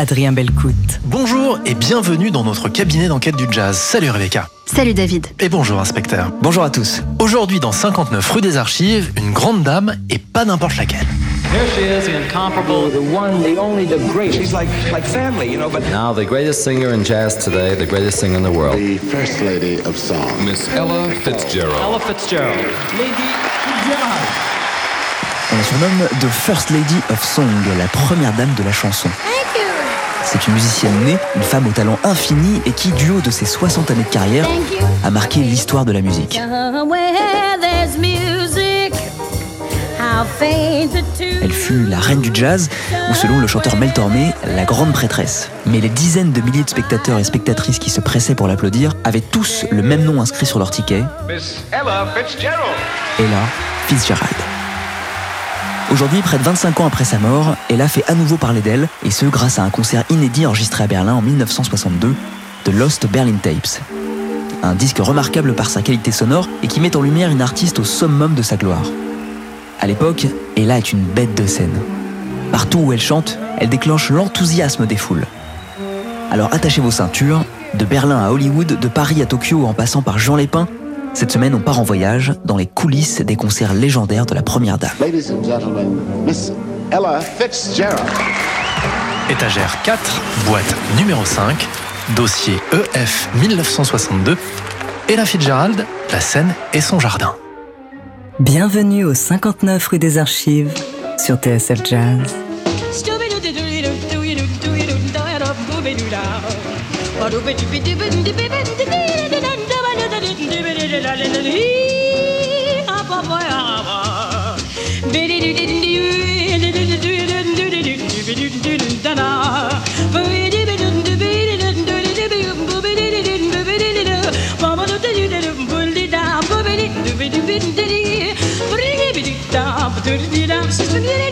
Adrien Belcout. Bonjour et bienvenue dans notre cabinet d'enquête du jazz. Salut Rebecca. Salut David. Et bonjour inspecteur. Bonjour à tous. Aujourd'hui dans 59 rue des Archives, une grande dame et pas n'importe laquelle. Here she is, the incomparable, the one, the only, the great. She's like like family, you know. But now the greatest singer in jazz today, the greatest singer in the world, the first lady of song, Miss Ella Fitzgerald. Ella Fitzgerald. Lady Fitzgerald. On la surnomme The First Lady of Song, la première dame de la chanson. C'est une musicienne née, une femme au talent infini et qui, du haut de ses 60 années de carrière, a marqué l'histoire de la musique. Elle fut la reine du jazz, ou selon le chanteur Mel Tormé, la grande prêtresse. Mais les dizaines de milliers de spectateurs et spectatrices qui se pressaient pour l'applaudir avaient tous le même nom inscrit sur leur ticket. Ella Fitzgerald. Ella Fitzgerald. Aujourd'hui, près de 25 ans après sa mort, Ella fait à nouveau parler d'elle, et ce grâce à un concert inédit enregistré à Berlin en 1962, The Lost Berlin Tapes. Un disque remarquable par sa qualité sonore et qui met en lumière une artiste au summum de sa gloire. À l'époque, Ella est une bête de scène. Partout où elle chante, elle déclenche l'enthousiasme des foules. Alors attachez vos ceintures, de Berlin à Hollywood, de Paris à Tokyo en passant par Jean Lépin, cette semaine, on part en voyage dans les coulisses des concerts légendaires de la Première Dame. Ella Fitzgerald. Étagère 4, boîte numéro 5, dossier EF 1962, Ella Fitzgerald, la scène et son jardin. Bienvenue au 59 rue des Archives sur TSL Jazz. Sister from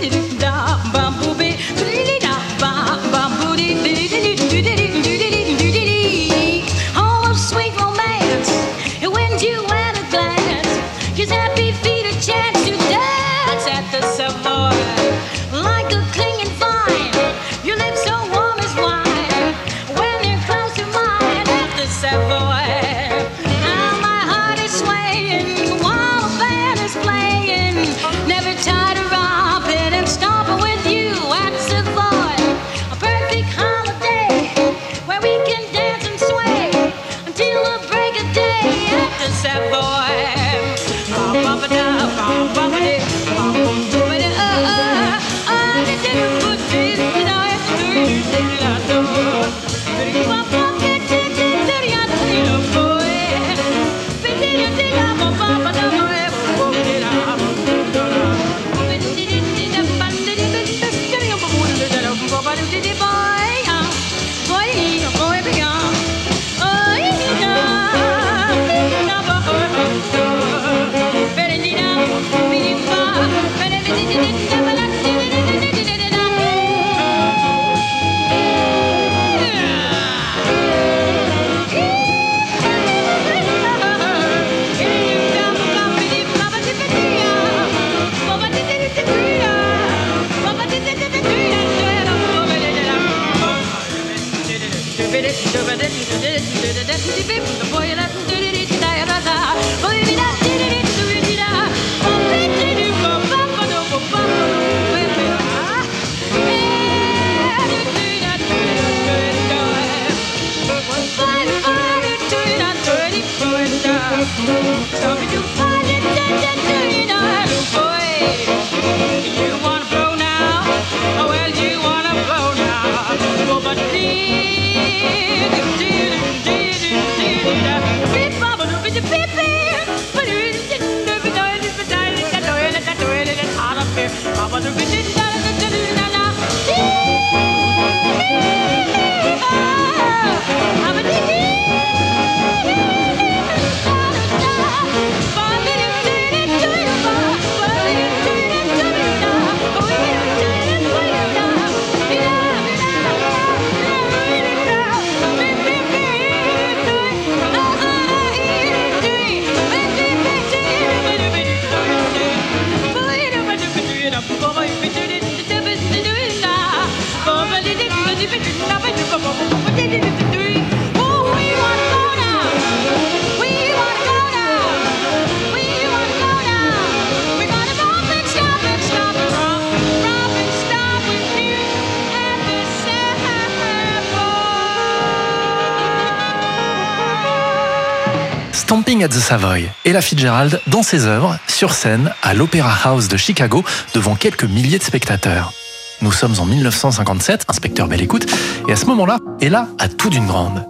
At the Savoy, Ella Fitzgerald dans ses œuvres, sur scène, à l'Opera House de Chicago, devant quelques milliers de spectateurs. Nous sommes en 1957, inspecteur Belle Écoute, et à ce moment-là, Ella a tout d'une grande.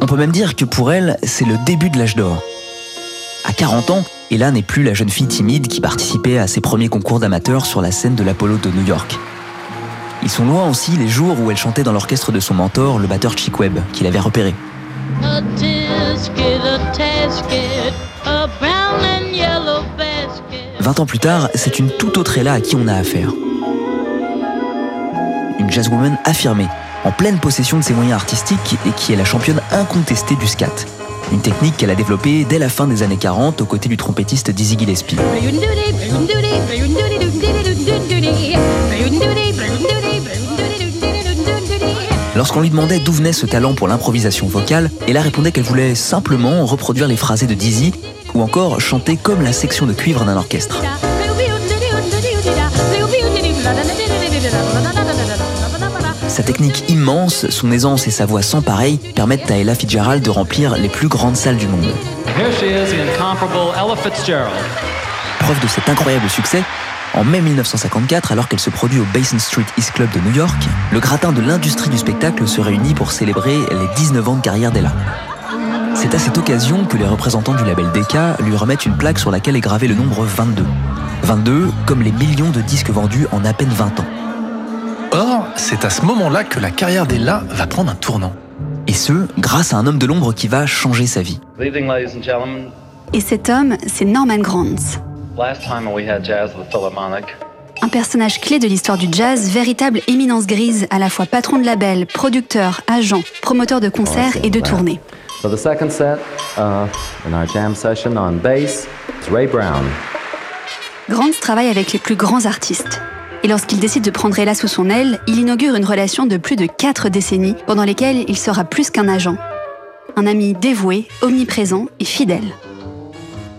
On peut même dire que pour elle, c'est le début de l'âge d'or. À 40 ans, Ella n'est plus la jeune fille timide qui participait à ses premiers concours d'amateurs sur la scène de l'Apollo de New York. Ils sont loin aussi les jours où elle chantait dans l'orchestre de son mentor, le batteur Chick Webb, qui l'avait repéré. 20 ans plus tard, c'est une toute autre Ella à qui on a affaire. Une jazzwoman affirmée, en pleine possession de ses moyens artistiques et qui est la championne incontestée du scat. Une technique qu'elle a développée dès la fin des années 40 aux côtés du trompettiste Dizzy Gillespie. Lorsqu'on lui demandait d'où venait ce talent pour l'improvisation vocale, Ella répondait qu'elle voulait simplement reproduire les phrasés de Dizzy ou encore chanter comme la section de cuivre d'un orchestre. Sa technique immense, son aisance et sa voix sans pareil permettent à Ella Fitzgerald de remplir les plus grandes salles du monde. Preuve de cet incroyable succès, en mai 1954, alors qu'elle se produit au Basin Street East Club de New York, le gratin de l'industrie du spectacle se réunit pour célébrer les 19 ans de carrière d'Ella. C'est à cette occasion que les représentants du label Decca lui remettent une plaque sur laquelle est gravé le nombre 22. 22 comme les millions de disques vendus en à peine 20 ans. Or, c'est à ce moment-là que la carrière d'Ella va prendre un tournant. Et ce, grâce à un homme de l'ombre qui va changer sa vie. Et cet homme, c'est Norman Granz. Last time we had jazz at the Philharmonic, Un personnage clé de l'histoire du jazz, véritable éminence grise, à la fois patron de label, producteur, agent, promoteur de concerts et de tournées. For the second set, uh, in our jam session on bass, it's Ray Brown. Granz travaille avec les plus grands artistes. Et lorsqu'il décide de prendre Ella sous son aile, il inaugure une relation de plus de quatre décennies, pendant lesquelles il sera plus qu'un agent. Un ami dévoué, omniprésent et fidèle.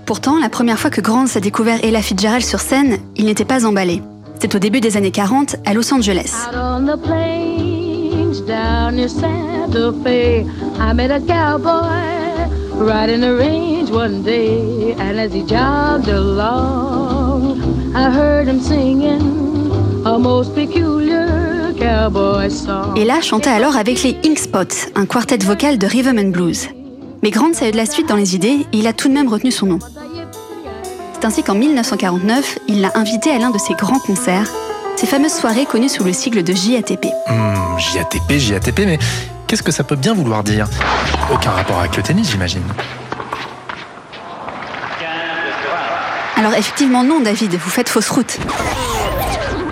Pourtant, la première fois que Granz a découvert Ella Fitzgerald sur scène, il n'était pas emballé. C'est au début des années 40 à Los Angeles. Out on the plains down near Santa Fe, I met a cowboy riding the range one day, and as he jogged along, I heard him singing a most peculiar cowboy song. Ella chantait alors avec les Ink Spots, un quartet vocal de rhythm and blues. Mais Granz a eu de la suite dans les idées et il a tout de même retenu son nom. C'est ainsi qu'en 1949, il l'a invité à l'un de ses grands concerts, ces fameuses soirées connues sous le sigle de JATP. Hmm, JATP, JATP, mais qu'est-ce que ça peut bien vouloir dire? Aucun rapport avec le tennis, j'imagine. Alors effectivement non David, vous faites fausse route.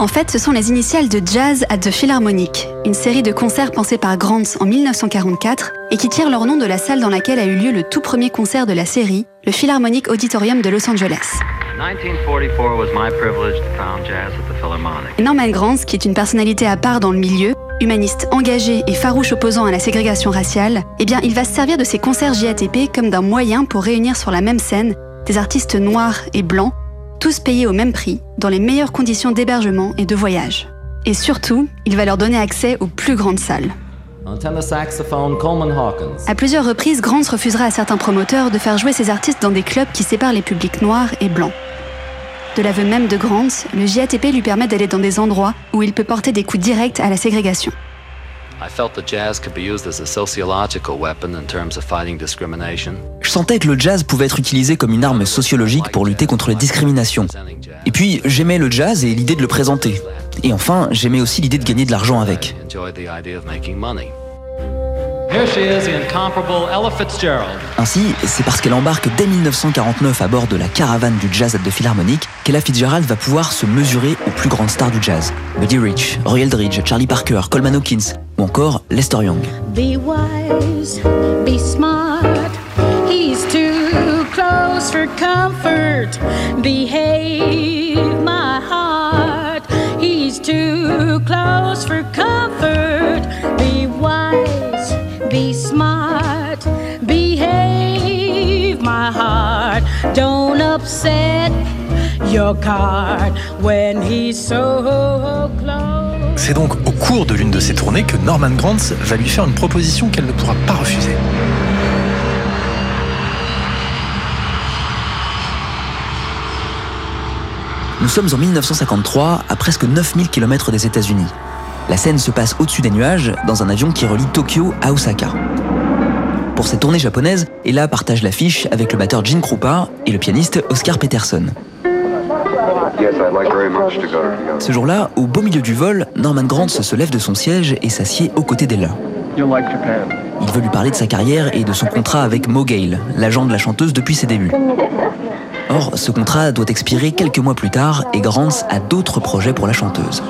En fait, ce sont les initiales de Jazz at the Philharmonic, une série de concerts pensés par Grants en 1944 et qui tirent leur nom de la salle dans laquelle a eu lieu le tout premier concert de la série, le Philharmonic Auditorium de Los Angeles. 1944 was my privilege to found jazz at the Philharmonic. Norman Granz, qui est une personnalité à part dans le milieu, humaniste engagé et farouche opposant à la ségrégation raciale, eh bien, il va se servir de ces concerts JATP comme d'un moyen pour réunir sur la même scène des artistes noirs et blancs, tous payés au même prix, dans les meilleures conditions d'hébergement et de voyage. Et surtout, il va leur donner accès aux plus grandes salles. À plusieurs reprises, Grant refusera à certains promoteurs de faire jouer ses artistes dans des clubs qui séparent les publics noirs et blancs. De l'aveu même de Grant, le JATP lui permet d'aller dans des endroits où il peut porter des coups directs à la ségrégation. Je sentais que le jazz pouvait être utilisé comme une arme sociologique pour lutter contre les discriminations. Et puis, j'aimais le jazz et l'idée de le présenter. Et enfin, j'aimais aussi l'idée de gagner de l'argent avec. Here she is, the incomparable Ella Fitzgerald. Ainsi, c'est parce qu'elle embarque dès 1949 à bord de la caravane du jazz at the Philharmonic qu'Ella Fitzgerald va pouvoir se mesurer aux plus grandes stars du jazz. Buddy Rich, Roy Eldridge, Charlie Parker, Coleman Hawkins ou encore Lester Young. Be wise, be smart. He's too close for comfort. Behave, my heart. He's too close for comfort. Don't upset your when he's so close. C'est donc au cours de l'une de ces tournées que Norman Granz va lui faire une proposition qu'elle ne pourra pas refuser. Nous sommes en 1953, à presque 9000 km des États-Unis. La scène se passe au-dessus des nuages, dans un avion qui relie Tokyo à Osaka. Pour cette tournée japonaise, Ella partage l'affiche avec le batteur Gene Krupa et le pianiste Oscar Peterson. Ce jour-là, au beau milieu du vol, Norman Grant se lève de son siège et s'assied aux côtés d'Ella. Il veut lui parler de sa carrière et de son contrat avec Mo Gale, l'agent de la chanteuse depuis ses débuts. Or, ce contrat doit expirer quelques mois plus tard et Grant a d'autres projets pour la chanteuse.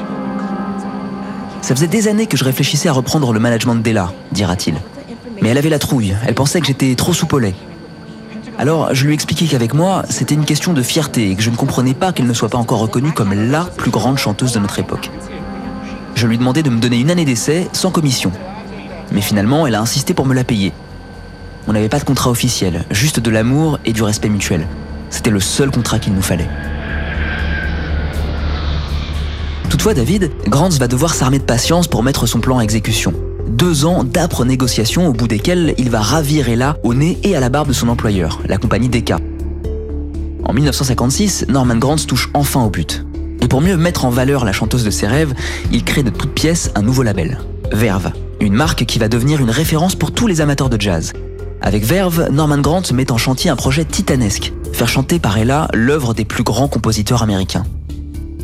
Ça faisait des années que je réfléchissais à reprendre le management d'Ella, dira-t-il. Mais elle avait la trouille, elle pensait que j'étais trop soupolé. Alors je lui expliquais qu'avec moi, c'était une question de fierté et que je ne comprenais pas qu'elle ne soit pas encore reconnue comme LA plus grande chanteuse de notre époque. Je lui demandais de me donner une année d'essai sans commission. Mais finalement, elle a insisté pour me la payer. On n'avait pas de contrat officiel, juste de l'amour et du respect mutuel. C'était le seul contrat qu'il nous fallait. Toutefois, David, Grants va devoir s'armer de patience pour mettre son plan à exécution. Deux ans d'âpres négociations au bout desquelles il va ravir Ella au nez et à la barbe de son employeur, la compagnie Decca. En 1956, Norman Granz touche enfin au but. Et pour mieux mettre en valeur la chanteuse de ses rêves, il crée de toutes pièces un nouveau label, Verve, une marque qui va devenir une référence pour tous les amateurs de jazz. Avec Verve, Norman Grant met en chantier un projet titanesque, faire chanter par Ella l'œuvre des plus grands compositeurs américains.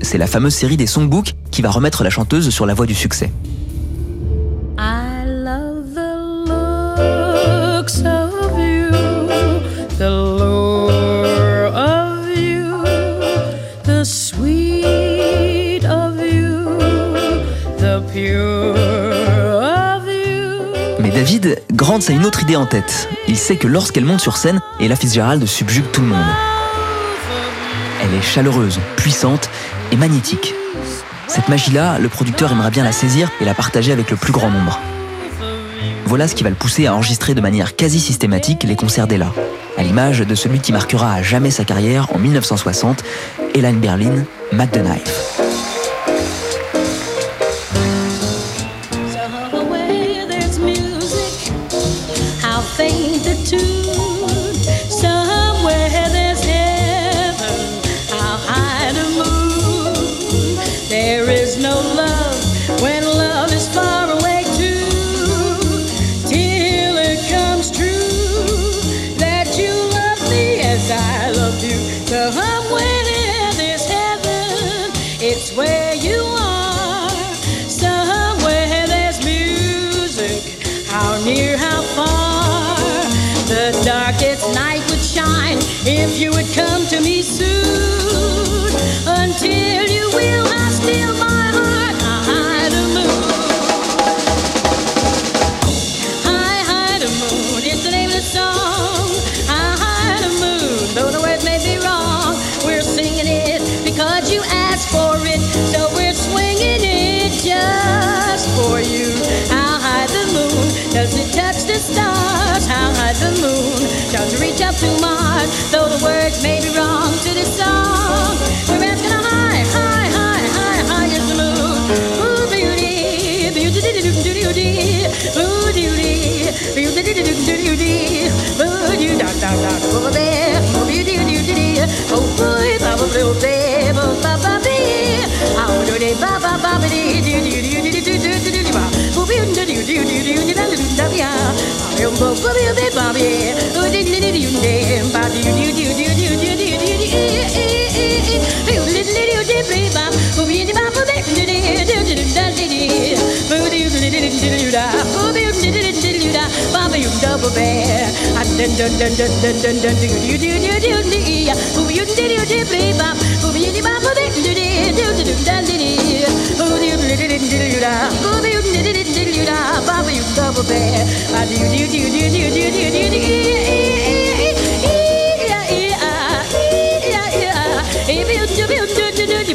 C'est la fameuse série des songbooks qui va remettre la chanteuse sur la voie du succès. David, Grant a une autre idée en tête. Il sait que lorsqu'elle monte sur scène, Ella Fitzgerald subjugue tout le monde. Elle est chaleureuse, puissante et magnétique. Cette magie-là, le producteur aimerait bien la saisir et la partager avec le plus grand nombre. Voilà ce qui va le pousser à enregistrer de manière quasi systématique les concerts d'Ella, à l'image de celui qui marquera à jamais sa carrière en 1960, Ella in Berlin, Mac the Knife. or near, how far the darkest night would shine if you would come to me soon. Da da, over there, oh, beauty, beauty, oh, boy, ba ba ba ba ba ba ba, oh, do de ba ba ba ba dee, do do do do do do do do ba, oh, beauty, do do do do do da da da ya, oh, bo bo ba ba ba ba, oh, do do do do do ba do do do do do do do do do, oh, do do do do do ba, oh, beauty ba ba ba do do do do do da do do, oh, do do do do do da, oh, beauty do do do do da, ba ba you double bear, and dun dun dun dun dun dun dun do do do do do do oh, you do do do do ba, oh, beauty ba ba ba do do do do do da do do, oh, do do do do do da, oh, beauty do do do do da, ba ba you double bear, I do do do do do do do do do.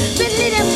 Believe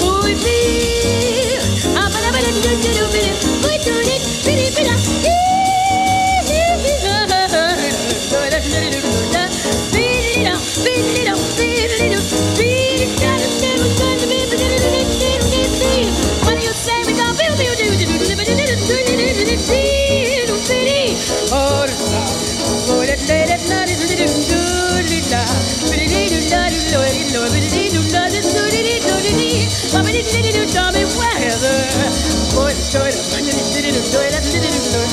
Ooh, diddy do stormy weather. Boy, the joy.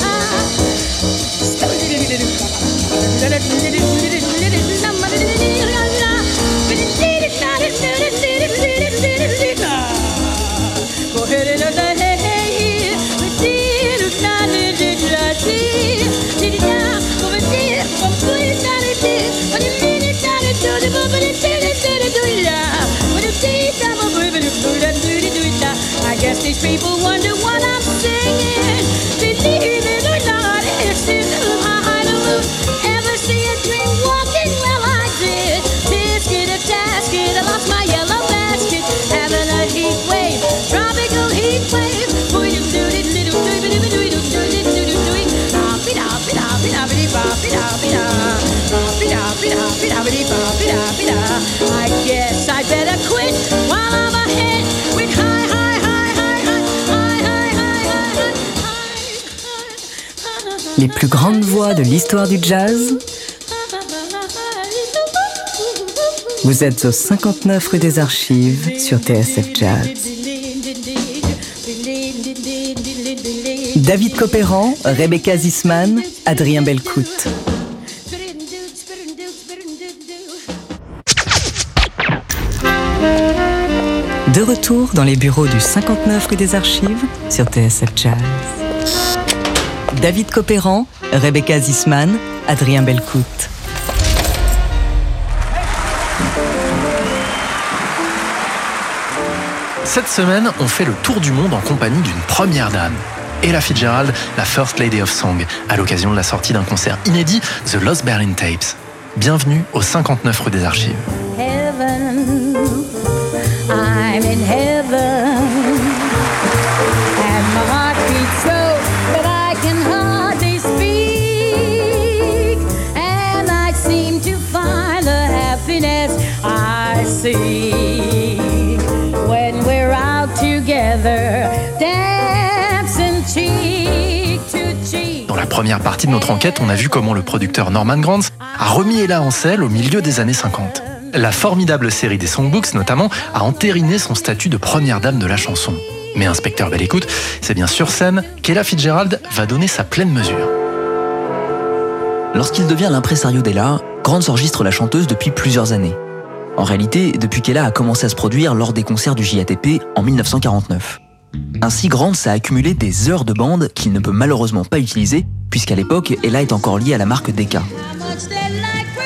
Ah, do. Les plus grandes voix de l'histoire du jazz. Vous êtes au 59 rue des Archives sur TSF Jazz. David Copéran, Rebecca Zisman, Adrien Belcout. De retour dans les bureaux du 59 rue des Archives sur TSF Jazz. David Copéran, Rebecca Zisman, Adrien Belcout. Cette semaine, on fait le tour du monde en compagnie d'une première dame. Ella Fitzgerald, la First Lady of Song, à l'occasion de la sortie d'un concert inédit, The Lost Berlin Tapes. Bienvenue au 59 rue des Archives. heaven. I'm in heaven. Première partie de notre enquête, on a vu comment le producteur Norman Granz a remis Ella en selle au milieu des années 50. La formidable série des Songbooks, notamment, a entériné son statut de première dame de la chanson. Mais inspecteur belle écoute, c'est bien sur scène qu'Ella Fitzgerald va donner sa pleine mesure. Lorsqu'il devient l'impresario d'Ella, Grant enregistre la chanteuse depuis plusieurs années. En réalité, depuis qu'Ella a commencé à se produire lors des concerts du JATP en 1949. Ainsi, Grant a accumulé des heures de bande qu'il ne peut malheureusement pas utiliser, puisqu'à l'époque, Ella est encore liée à la marque Decca.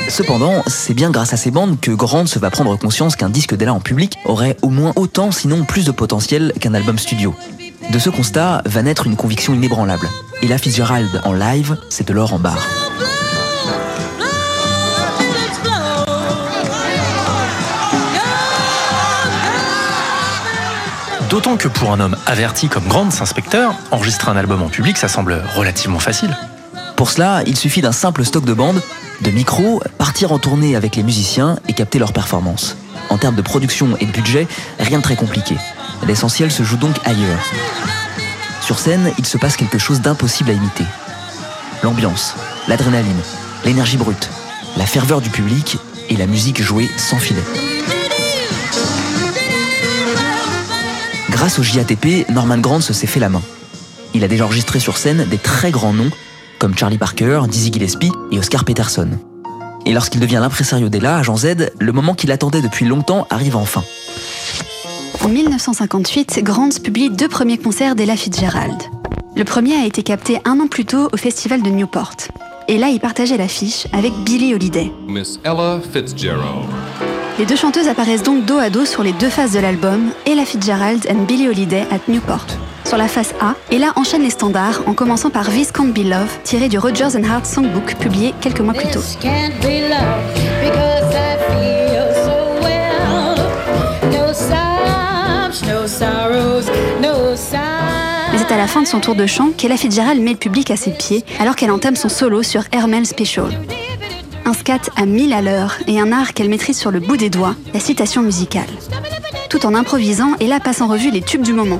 Cependant, c'est bien grâce à ces bandes que Grant se va prendre conscience qu'un disque d'Ella en public aurait au moins autant, sinon plus de potentiel qu'un album studio. De ce constat va naître une conviction inébranlable. Ella Fitzgerald en live, c'est de l'or en barre. D'autant que pour un homme averti comme Grant, inspecteur, enregistrer un album en public, ça semble relativement facile. Pour cela, il suffit d'un simple stock de bandes, de micros, partir en tournée avec les musiciens et capter leurs performances. En termes de production et de budget, rien de très compliqué. L'essentiel se joue donc ailleurs. Sur scène, il se passe quelque chose d'impossible à imiter. L'ambiance, l'adrénaline, l'énergie brute, la ferveur du public et la musique jouée sans filet. Grâce au JATP, Norman Granz s'est fait la main. Il a déjà enregistré sur scène des très grands noms comme Charlie Parker, Dizzy Gillespie et Oscar Peterson. Et lorsqu'il devient l'impresario d'Ella, agent Z, le moment qu'il attendait depuis longtemps arrive enfin. En 1958, Grant publie deux premiers concerts d'Ella Fitzgerald. Le premier a été capté un an plus tôt au festival de Newport. Et là, il partageait l'affiche avec Billie Holiday. Miss Ella Fitzgerald. Les deux chanteuses apparaissent donc dos à dos sur les deux faces de l'album, Ella Fitzgerald and Billie Holiday at Newport. Sur la face A, Ella enchaîne les standards en commençant par This Can't Be Love, tiré du Rogers and Hart Songbook publié quelques mois plus tôt. Mais c'est à la fin de son tour de chant qu'Ella Fitzgerald met le public à ses pieds alors qu'elle entame son solo sur Hermel Special. Un scat à mille à l'heure et un art qu'elle maîtrise sur le bout des doigts, la citation musicale. Tout en improvisant, Ella passe en revue les tubes du moment.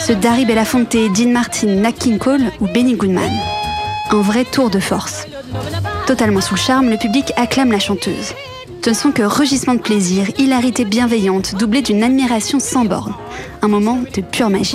Ceux d'Harry Belafonte, Dean Martin, Nat King Cole ou Benny Goodman. Un vrai tour de force. Totalement sous le charme, le public acclame la chanteuse. Ce ne sont que rugissements de plaisir, hilarité bienveillante, doublée d'une admiration sans borne. Un moment de pure magie.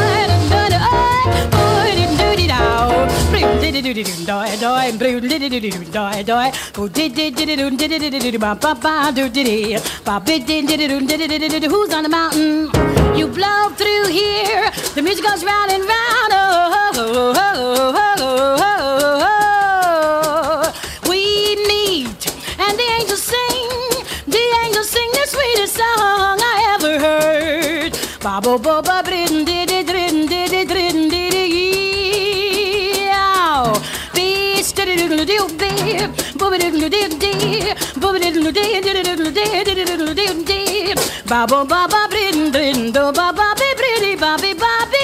Who's on the mountain? You blow through here. The music goes round and round. Oh, oh, oh, oh, oh, oh, oh. We meet and the angels sing. The angels sing the sweetest song I ever heard. Ba bo bo ba Babo baba brin brin do baba be brin babi babi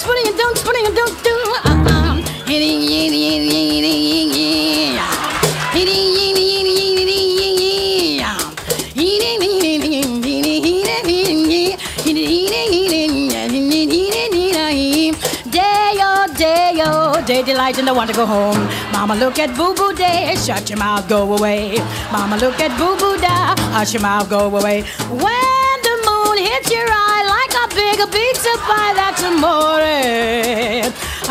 Spinning and don't, spinning and don't, do, uh, uh. Hitting, hitting, hitting. Delight and I want to go home. Mama look at boo boo day, shut your mouth, go away. Mama look at boo boo da, hush your mouth, go away. When the moon hits your eye like a big pizza pie, that's amore.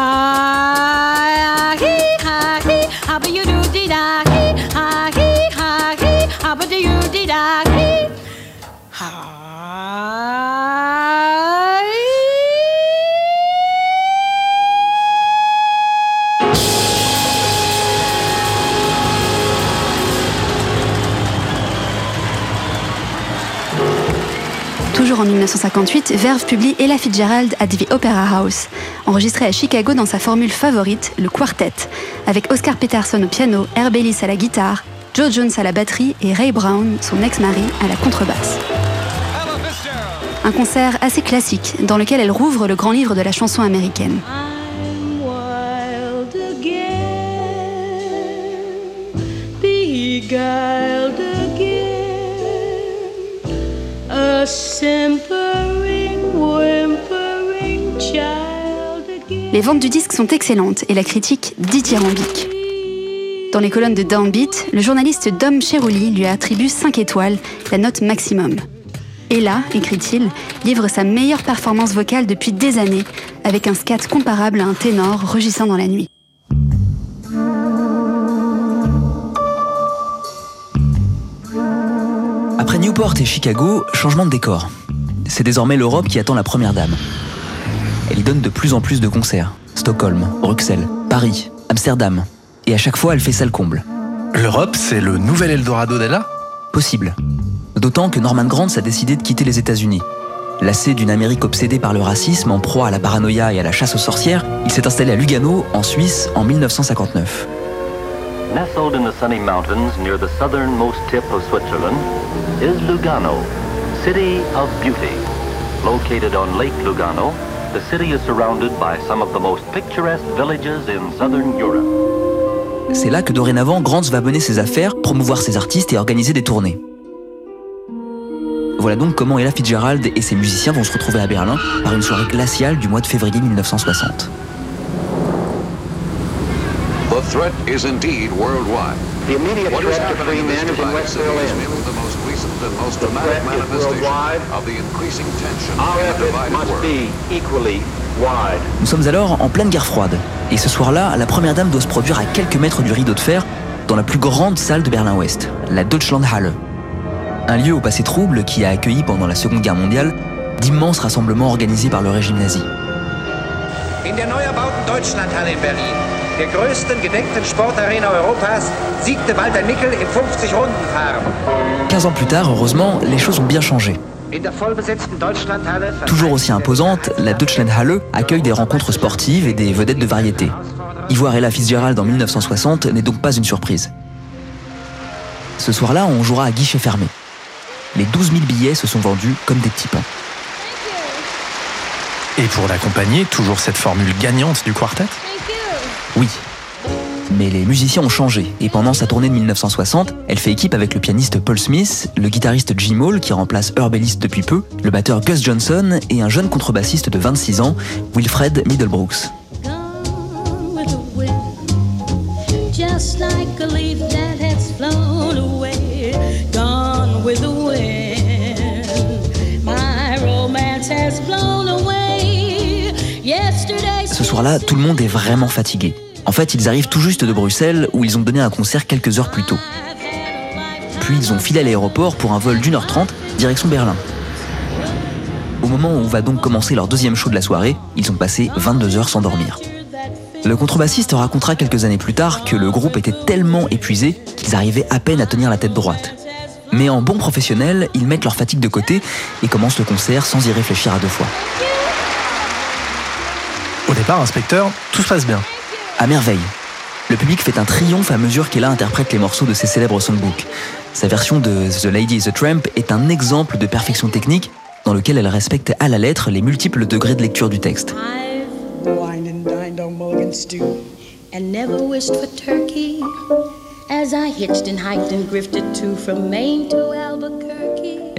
Ah, hee, ha, hee, how do you do dee da, hee, ha, hee, ha, hee, how do you dee da, hee, en 1958, Verve publie Ella Fitzgerald at the Opera House, enregistrée à Chicago dans sa formule favorite, le quartet, avec Oscar Peterson au piano, Herb Ellis à la guitare, Joe Jones à la batterie et Ray Brown, son ex-mari, à la contrebasse. Un concert assez classique dans lequel elle rouvre le grand livre de la chanson américaine. Les ventes du disque sont excellentes et la critique dithyrambique. Dans les colonnes de Downbeat, le journaliste Dom Cheruli lui attribue 5 étoiles, la note maximum. Et là, écrit-il, livre sa meilleure performance vocale depuis des années, avec un scat comparable à un ténor rugissant dans la nuit. Newport et Chicago, changement de décor. C'est désormais l'Europe qui attend la première dame. Elle y donne de plus en plus de concerts. Stockholm, Bruxelles, Paris, Amsterdam. Et à chaque fois, elle fait salle comble. L'Europe, c'est le nouvel Eldorado d'Ella? Possible. D'autant que Norman Granz a décidé de quitter les États-Unis. Lassé d'une Amérique obsédée par le racisme, en proie à la paranoïa et à la chasse aux sorcières, il s'est installé à Lugano, en Suisse, en 1959. Nestled in the sunny mountains near the southernmost tip of Switzerland is Lugano, city of beauty. Located on Lake Lugano, the city is surrounded by some of the most picturesque villages in southern Europe. C'est là que dorénavant Grants va mener ses affaires, promouvoir ses artistes et organiser des tournées. Voilà donc comment Ella Fitzgerald et ses musiciens vont se retrouver à Berlin par une soirée glaciale du mois de février 1960. The threat is indeed worldwide. The immediate What is threat to free men is in the most recent and most The dramatic threat is manifestation worldwide. of the increasing tension Our in a effort divided must world. be equally wide. Nous sommes alors en pleine guerre froide. Et ce soir-là, la première dame doit se produire à quelques mètres du rideau de fer dans la plus grande salle de Berlin-Ouest, la Deutschlandhalle. Un lieu au passé trouble qui a accueilli pendant la Seconde Guerre mondiale d'immenses rassemblements organisés par le régime nazi. In der Deutschlandhalle in Berlin, der größten gedeckten Sportarena Europas, siegte Walter Nickel im 50-Runden-Fahren. 15 ans plus tard, heureusement, les choses ont bien changé. Toujours aussi imposante, la Deutschlandhalle accueille des rencontres sportives et des vedettes de variété. Y voir Ella Fitzgerald en 1960 n'est donc pas une surprise. Ce soir-là, on jouera à guichet fermé. Les 12 000 billets se sont vendus comme des petits pains. Et pour l'accompagner, toujours cette formule gagnante du quartet? Oui. Mais les musiciens ont changé, et pendant sa tournée de 1960, elle fait équipe avec le pianiste Paul Smith, le guitariste Jim Hall, qui remplace Herb Ellis depuis peu, le batteur Gus Johnson et un jeune contrebassiste de 26 ans, Wilfred Middlebrooks. Soir-là, tout le monde est vraiment fatigué. En fait, ils arrivent tout juste de Bruxelles, où ils ont donné un concert quelques heures plus tôt. Puis ils ont filé à l'aéroport pour un vol d'une heure trente, direction Berlin. Au moment où va donc commencer leur deuxième show de la soirée, ils ont passé 22 heures sans dormir. Le contrebassiste racontera quelques années plus tard que le groupe était tellement épuisé qu'ils arrivaient à peine à tenir la tête droite. Mais en bon professionnel, ils mettent leur fatigue de côté et commencent le concert sans y réfléchir à deux fois. Départ, inspecteur, tout se passe bien. À merveille. Le public fait un triomphe à mesure qu'Ella interprète les morceaux de ses célèbres songbooks. Sa version de The Lady is a Tramp est un exemple de perfection technique dans lequel elle respecte à la lettre les multiples degrés de lecture du texte. Wined and dined on mulligan stew, and never wished for turkey. As I hitched and hiked and grifted too from Maine to Albuquerque.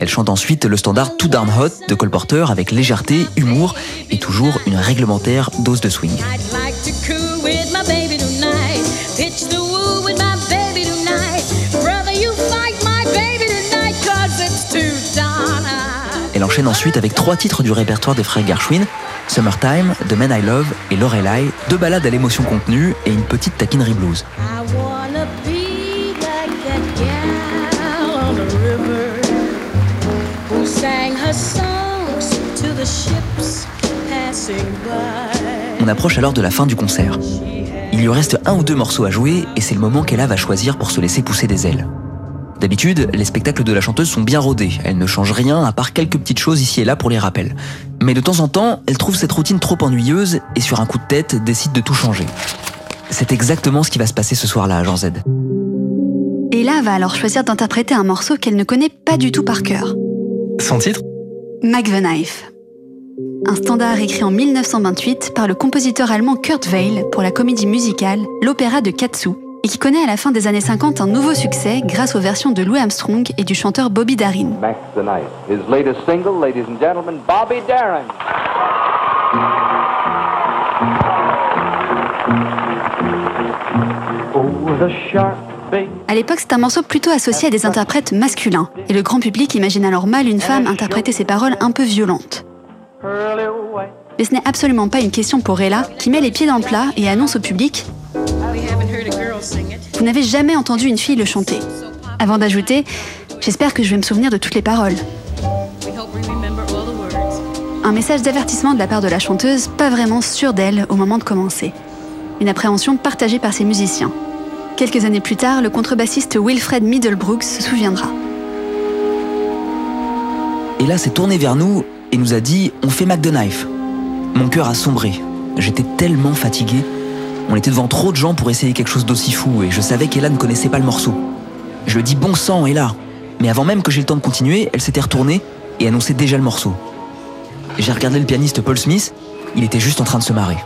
Elle chante ensuite le standard Too Darn Hot de Cole Porter avec légèreté, humour et toujours une réglementaire dose de swing. Elle enchaîne ensuite avec trois titres du répertoire des frères Gershwin, Summertime, The Man I Love et Lorelai, deux ballades à l'émotion contenue et une petite taquinerie blues. On approche alors de la fin du concert. Il lui reste un ou deux morceaux à jouer et c'est le moment qu'Ella va choisir pour se laisser pousser des ailes. D'habitude, les spectacles de la chanteuse sont bien rodés, elle ne change rien à part quelques petites choses ici et là pour les rappels. Mais de temps en temps, elle trouve cette routine trop ennuyeuse et sur un coup de tête décide de tout changer. C'est exactement ce qui va se passer ce soir-là à Jean Z. Ella va alors choisir d'interpréter un morceau qu'elle ne connaît pas du tout par cœur. Son titre? Mac the Knife. Un standard écrit en 1928 par le compositeur allemand Kurt Weill pour la comédie musicale L'Opéra de Katsu et qui connaît à la fin des années 50 un nouveau succès grâce aux versions de Louis Armstrong et du chanteur Bobby Darin. Max the Knife. His latest single, ladies and gentlemen, Bobby Darin. Oh, the. À l'époque, c'est un morceau plutôt associé à des interprètes masculins, et le grand public imagine alors mal une femme interpréter ces paroles un peu violentes. Mais ce n'est absolument pas une question pour Ella, qui met les pieds dans le plat et annonce au public Vous n'avez jamais entendu une fille le chanter. Avant d'ajouter J'espère que je vais me souvenir de toutes les paroles. Un message d'avertissement de la part de la chanteuse, pas vraiment sûr d'elle au moment de commencer. Une appréhension partagée par ses musiciens. Quelques années plus tard, le contrebassiste Wilfred Middlebrooks se souviendra. Et là, s'est tournée vers nous et nous a dit On fait Knife. Mon cœur a sombré. J'étais tellement fatigué. On était devant trop de gens pour essayer quelque chose d'aussi fou et je savais qu'Ella ne connaissait pas le morceau. Je lui ai Bon sang, Ella Mais avant même que j'ai le temps de continuer, elle s'était retournée et annonçait déjà le morceau. J'ai regardé le pianiste Paul Smith, il était juste en train de se marrer.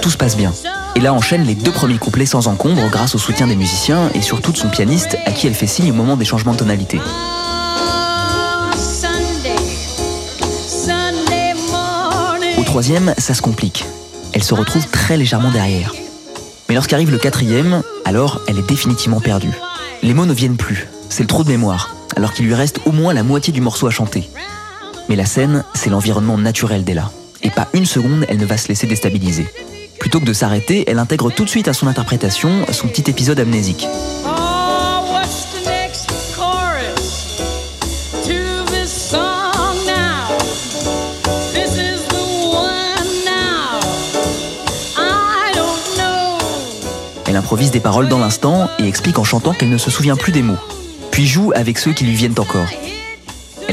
Tout se passe bien. Ella enchaîne les deux premiers couplets sans encombre grâce au soutien des musiciens et surtout de son pianiste à qui elle fait signe au moment des changements de tonalité. Au troisième, ça se complique. Elle se retrouve très légèrement derrière. Mais lorsqu'arrive le quatrième, alors elle est définitivement perdue. Les mots ne viennent plus, c'est le trou de mémoire, alors qu'il lui reste au moins la moitié du morceau à chanter. Mais la scène, c'est l'environnement naturel d'Ella. Et pas une seconde, elle ne va se laisser déstabiliser. Plutôt que de s'arrêter, elle intègre tout de suite à son interprétation son petit épisode amnésique. Oh. Elle improvise des paroles dans l'instant et explique en chantant qu'elle ne se souvient plus des mots, puis joue avec ceux qui lui viennent encore.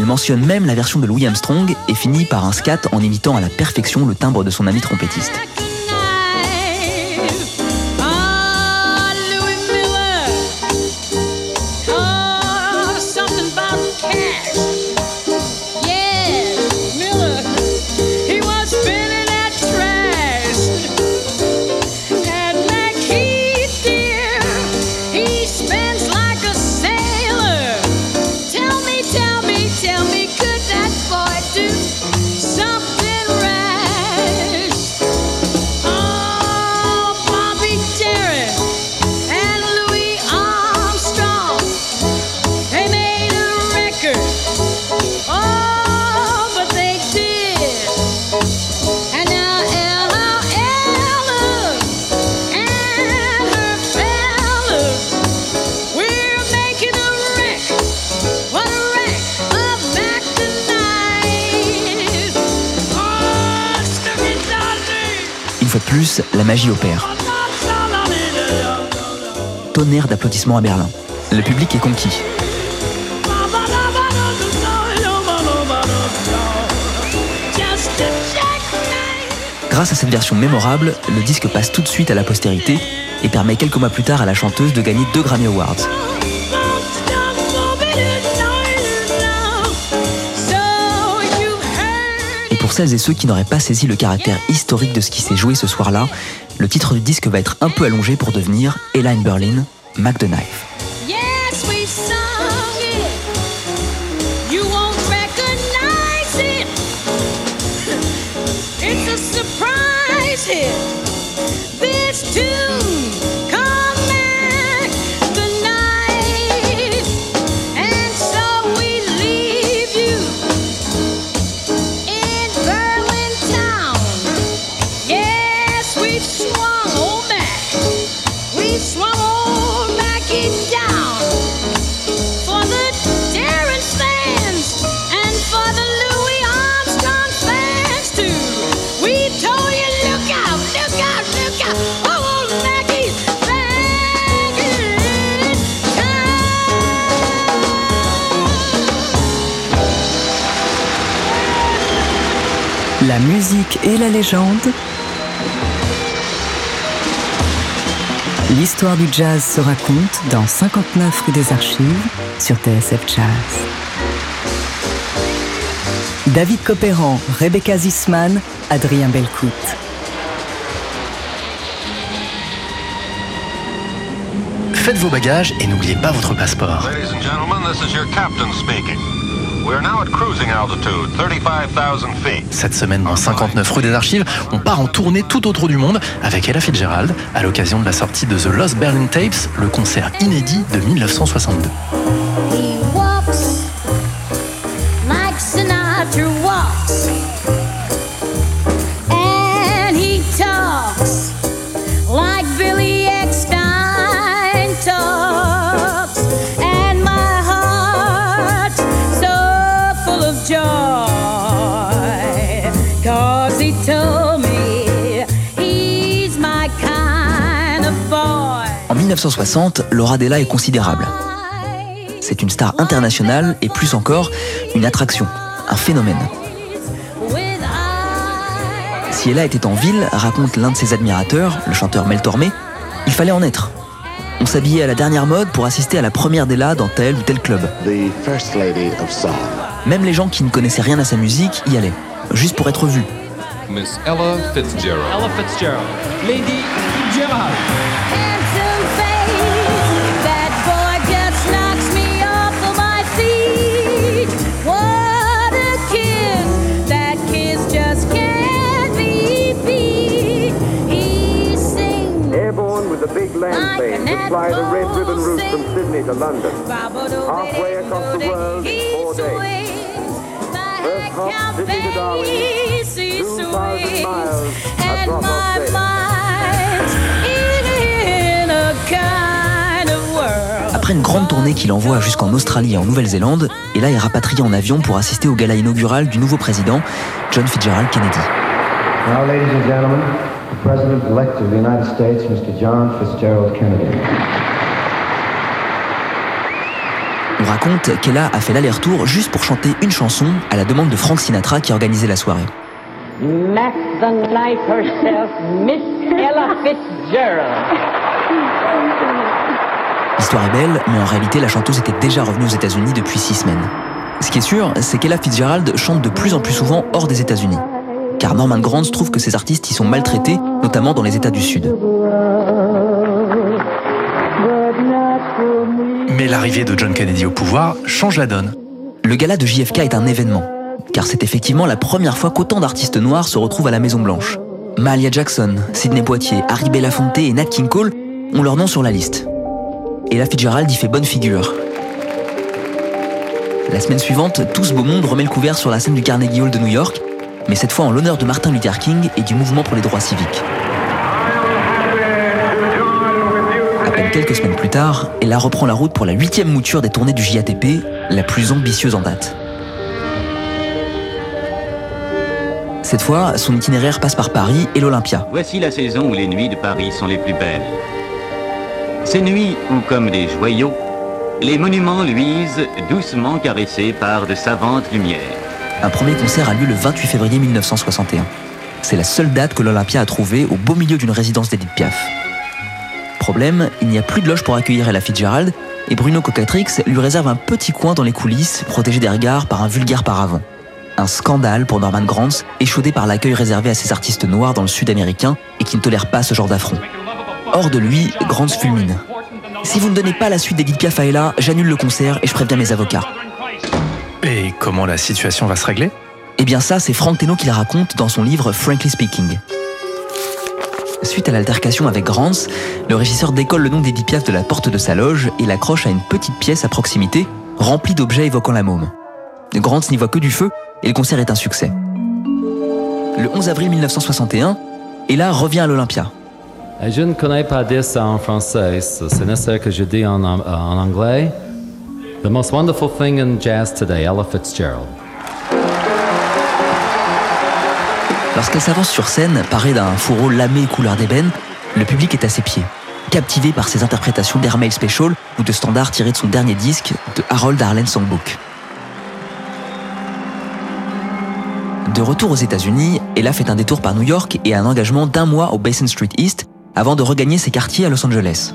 Elle mentionne même la version de Louis Armstrong et finit par un scat en imitant à la perfection le timbre de son ami trompettiste. Magie opère. Tonnerre d'applaudissements à Berlin. Le public est conquis. Grâce à cette version mémorable, le disque passe tout de suite à la postérité et permet quelques mois plus tard à la chanteuse de gagner deux Grammy Awards. Pour celles et ceux qui n'auraient pas saisi le caractère historique de ce qui s'est joué ce soir-là, le titre du disque va être un peu allongé pour devenir Ella in Berlin, Mac the Knife. La musique et la légende. L'histoire du jazz se raconte dans 59 rue des Archives sur TSF Jazz. David Copéran, Rebecca Zisman, Adrien Belcout. faites vos bagages et n'oubliez pas votre passeport. Ladies and gentlemen, this is your captain speaking. Cette semaine, dans 59 rue des Archives, on part en tournée tout autour du monde avec Ella Fitzgerald à l'occasion de la sortie de The Lost Berlin Tapes, le concert inédit de 1962. 1960, Laura Della est considérable. C'est une star internationale et plus encore, une attraction, un phénomène. Si Ella était en ville, raconte l'un de ses admirateurs, le chanteur Mel Tormé, il fallait en être. On s'habillait à la dernière mode pour assister à la première d'Ella dans tel ou tel club. The First Lady of Song. Même les gens qui ne connaissaient rien à sa musique y allaient, juste pour être vus. Miss Ella Fitzgerald. Ella Fitzgerald. Lady Fitzgerald. Fly the red ribbon route from Sydney to London. Halfway across the world in four days. First hop, Sydney to Darwin. 2,000 miles and across my Australia. mind's in a kind of world. Après une grande tournée qu'il envoie jusqu'en Australie et en Nouvelle-Zélande, Ella est rapatriée en avion pour assister au gala inaugural du nouveau président, John Fitzgerald Kennedy. Now, ladies and gentlemen, the President-elect of the United States, Mr. John Fitzgerald Kennedy. On raconte qu'Ella a fait l'aller-retour juste pour chanter une chanson à la demande de Frank Sinatra qui organisait la soirée. The knife herself, Miss Ella Fitzgerald. L'histoire est belle, mais en réalité, la chanteuse était déjà revenue aux États-Unis depuis six semaines. Ce qui est sûr, c'est qu'Ella Fitzgerald chante de plus en plus souvent hors des États-Unis. Car Norman Granz trouve que ces artistes y sont maltraités, notamment dans les États du Sud. Mais l'arrivée de John Kennedy au pouvoir change la donne. Le gala de JFK est un événement, car c'est effectivement la première fois qu'autant d'artistes noirs se retrouvent à la Maison Blanche. Mahalia Jackson, Sidney Poitier, Harry Belafonte et Nat King Cole ont leur nom sur la liste. Et la Fitzgerald y fait bonne figure. La semaine suivante, tout ce beau monde remet le couvert sur la scène du Carnegie Hall de New York, mais cette fois en l'honneur de Martin Luther King et du mouvement pour les droits civiques. À peine quelques semaines plus tard, Ella reprend la route pour la huitième mouture des tournées du JATP, la plus ambitieuse en date. Cette fois, son itinéraire passe par Paris et l'Olympia. Voici la saison où les nuits de Paris sont les plus belles. Ces nuits où, comme des joyaux, les monuments luisent doucement caressés par de savantes lumières. Un premier concert a lieu le 28 février 1961. C'est la seule date que l'Olympia a trouvée au beau milieu d'une résidence d'Edith Piaf. Problème, il n'y a plus de loge pour accueillir Ella Fitzgerald et Bruno Cocatrix lui réserve un petit coin dans les coulisses, protégé des regards par un vulgaire paravent. Un scandale pour Norman Granz, échaudé par l'accueil réservé à ces artistes noirs dans le sud américain et qui ne tolèrent pas ce genre d'affront. Hors de lui, Granz fulmine. Si vous ne donnez pas la suite d'Edith Piaf à Ella, j'annule le concert et je préviens mes avocats. Comment la situation va se régler Eh bien ça, c'est Frank Teno qui la raconte dans son livre Frankly Speaking. Suite à l'altercation avec Granz, le régisseur décolle le nom d'Edith Piaf de la porte de sa loge et l'accroche à une petite pièce à proximité, remplie d'objets évoquant la môme. Granz n'y voit que du feu et le concert est un succès. Le 11 avril 1961, Ella revient à l'Olympia. Je ne connais pas dire ça en français, c'est nécessaire que je dise en, en anglais. The most wonderful thing in jazz today, Ella Fitzgerald. Lorsqu'elle s'avance sur scène, parée d'un fourreau lamé couleur d'ébène, le public est à ses pieds, captivé par ses interprétations d'Airmail Special ou de standards tirés de son dernier disque, de Harold Arlen Songbook. De retour aux États-Unis, Ella fait un détour par New York et un engagement d'un mois au Basin Street East avant de regagner ses quartiers à Los Angeles.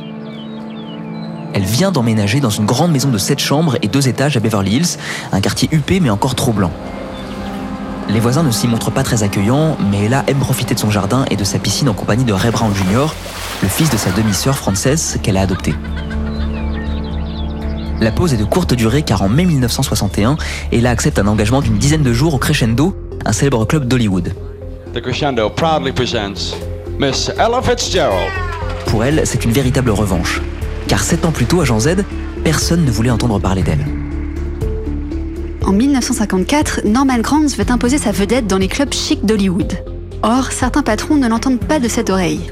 Elle vient d'emménager dans une grande maison de 7 chambres et 2 étages à Beverly Hills, un quartier huppé mais encore trop blanc. Les voisins ne s'y montrent pas très accueillants, mais Ella aime profiter de son jardin et de sa piscine en compagnie de Ray Brown Jr., le fils de sa demi-sœur française qu'elle a adopté. La pause est de courte durée car en mai 1961, Ella accepte un engagement d'une dizaine de jours au Crescendo, un célèbre club d'Hollywood. The Crescendo proudly presents Miss Ella Fitzgerald. Pour elle, c'est une véritable revanche. Car sept ans plus tôt, à Jean Z, personne ne voulait entendre parler d'elle. En 1954, Norman Granz veut imposer sa vedette dans les clubs chics d'Hollywood. Or, certains patrons ne l'entendent pas de cette oreille.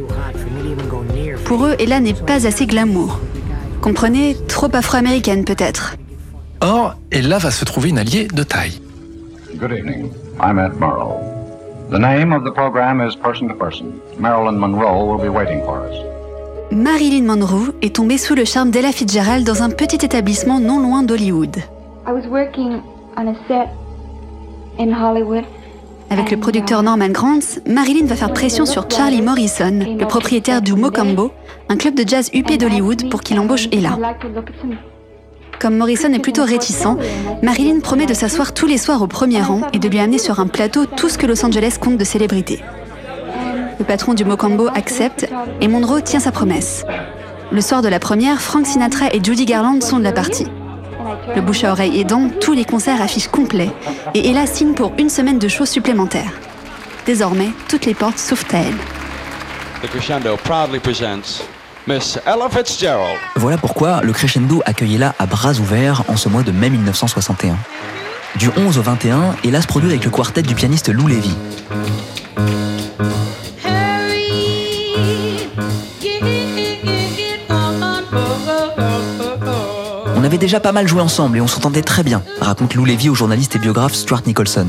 Pour eux, Ella n'est pas assez glamour. Comprenez, trop afro-américaine peut-être. Or, Ella va se trouver une alliée de taille. Good evening. I'm Ed Murrow. The name of the program is Person to Person. Marilyn Monroe will be waiting for us. Marilyn Monroe est tombée sous le charme d'Ella Fitzgerald dans un petit établissement non loin d'Hollywood. I was working on a set in Hollywood. Avec le producteur Norman Granz, Marilyn va faire pression sur Charlie Morrison, le propriétaire du Mocambo, un club de jazz huppé d'Hollywood, pour qu'il embauche Ella. Comme Morrison est plutôt réticent, Marilyn promet de s'asseoir tous les soirs au premier rang et de lui amener sur un plateau tout ce que Los Angeles compte de célébrités. Le patron du Mocambo accepte et Monroe tient sa promesse. Le soir de la première, Frank Sinatra et Judy Garland sont de la partie. Le bouche à oreille aidant, tous les concerts affichent complets et Ella signe pour une semaine de shows supplémentaires. Désormais, toutes les portes s'ouvrent à elle. The Crescendo proudly presents Miss Ella Fitzgerald. Voilà pourquoi le Crescendo accueille Ella à bras ouverts en ce mois de mai 1961. Du 11 au 21, Ella se produit avec le quartet du pianiste Lou Levy. Avait déjà pas mal joué ensemble et on s'entendait très bien, raconte Lou Levy au journaliste et biographe Stuart Nicholson.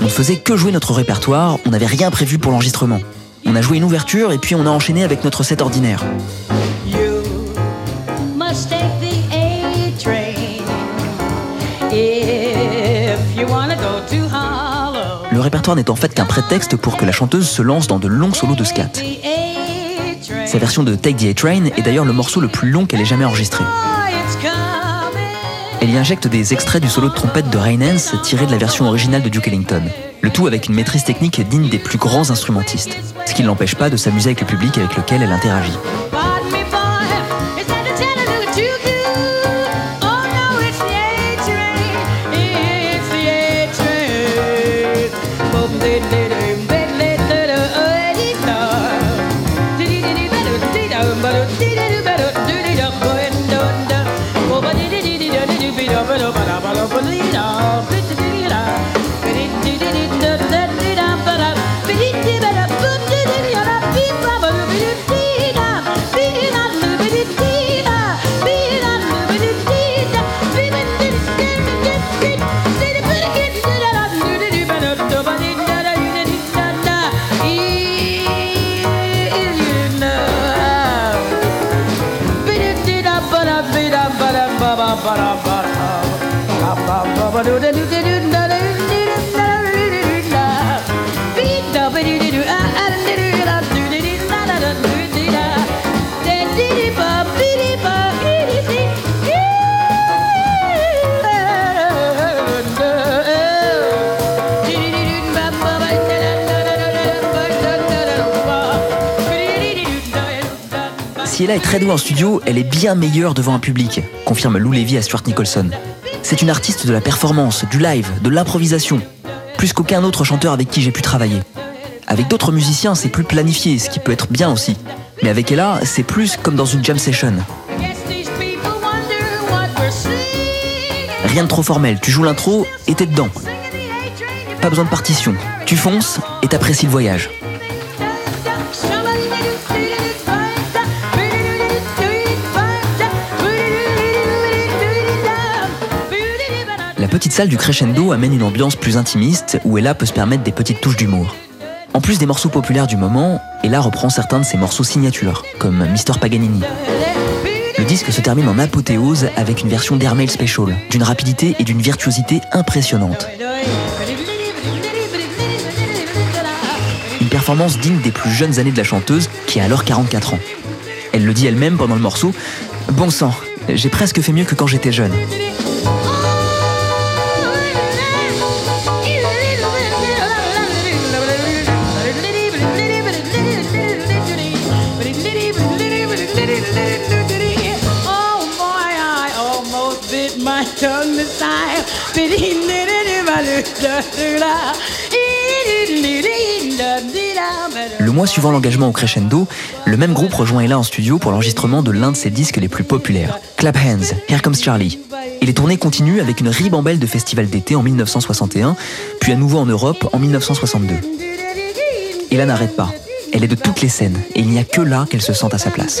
On ne faisait que jouer notre répertoire, on n'avait rien prévu pour l'enregistrement. On a joué une ouverture et puis on a enchaîné avec notre set ordinaire. Le répertoire n'est en fait qu'un prétexte pour que la chanteuse se lance dans de longs solos de scat. Sa version de Take the A-Train est d'ailleurs le morceau le plus long qu'elle ait jamais enregistré. Elle y injecte des extraits du solo de trompette de Rainance tiré de la version originale de Duke Ellington. Le tout avec une maîtrise technique digne des plus grands instrumentistes. Ce qui ne l'empêche pas de s'amuser avec le public avec lequel elle interagit. Da. Si Ella est très douée en studio, elle est bien meilleure devant un public, confirme Lou Levy à Stuart Nicholson. C'est une artiste de la performance, du live, de l'improvisation, plus qu'aucun autre chanteur avec qui j'ai pu travailler. Avec d'autres musiciens, c'est plus planifié, ce qui peut être bien aussi. Mais avec Ella, c'est plus comme dans une jam session. Rien de trop formel, tu joues l'intro et t'es dedans. Pas besoin de partition, tu fonces et t'apprécies le voyage. Petite salle du crescendo amène une ambiance plus intimiste où Ella peut se permettre des petites touches d'humour. En plus des morceaux populaires du moment, Ella reprend certains de ses morceaux signatures, comme Mr. Paganini. Le disque se termine en apothéose avec une version d'Airmail Special, d'une rapidité et d'une virtuosité impressionnantes. Une performance digne des plus jeunes années de la chanteuse, qui a alors 44 ans. Elle le dit elle-même pendant le morceau Bon sang, j'ai presque fait mieux que quand j'étais jeune. Le mois suivant l'engagement au crescendo, le même groupe rejoint Ella en studio pour l'enregistrement de l'un de ses disques les plus populaires, Clap Hands, Here Comes Charlie. Et les tournées continuent avec une ribambelle de festivals d'été en 1961, puis à nouveau en Europe en 1962. Ella n'arrête pas. Elle est de toutes les scènes, et il n'y a que là qu'elle se sent à sa place.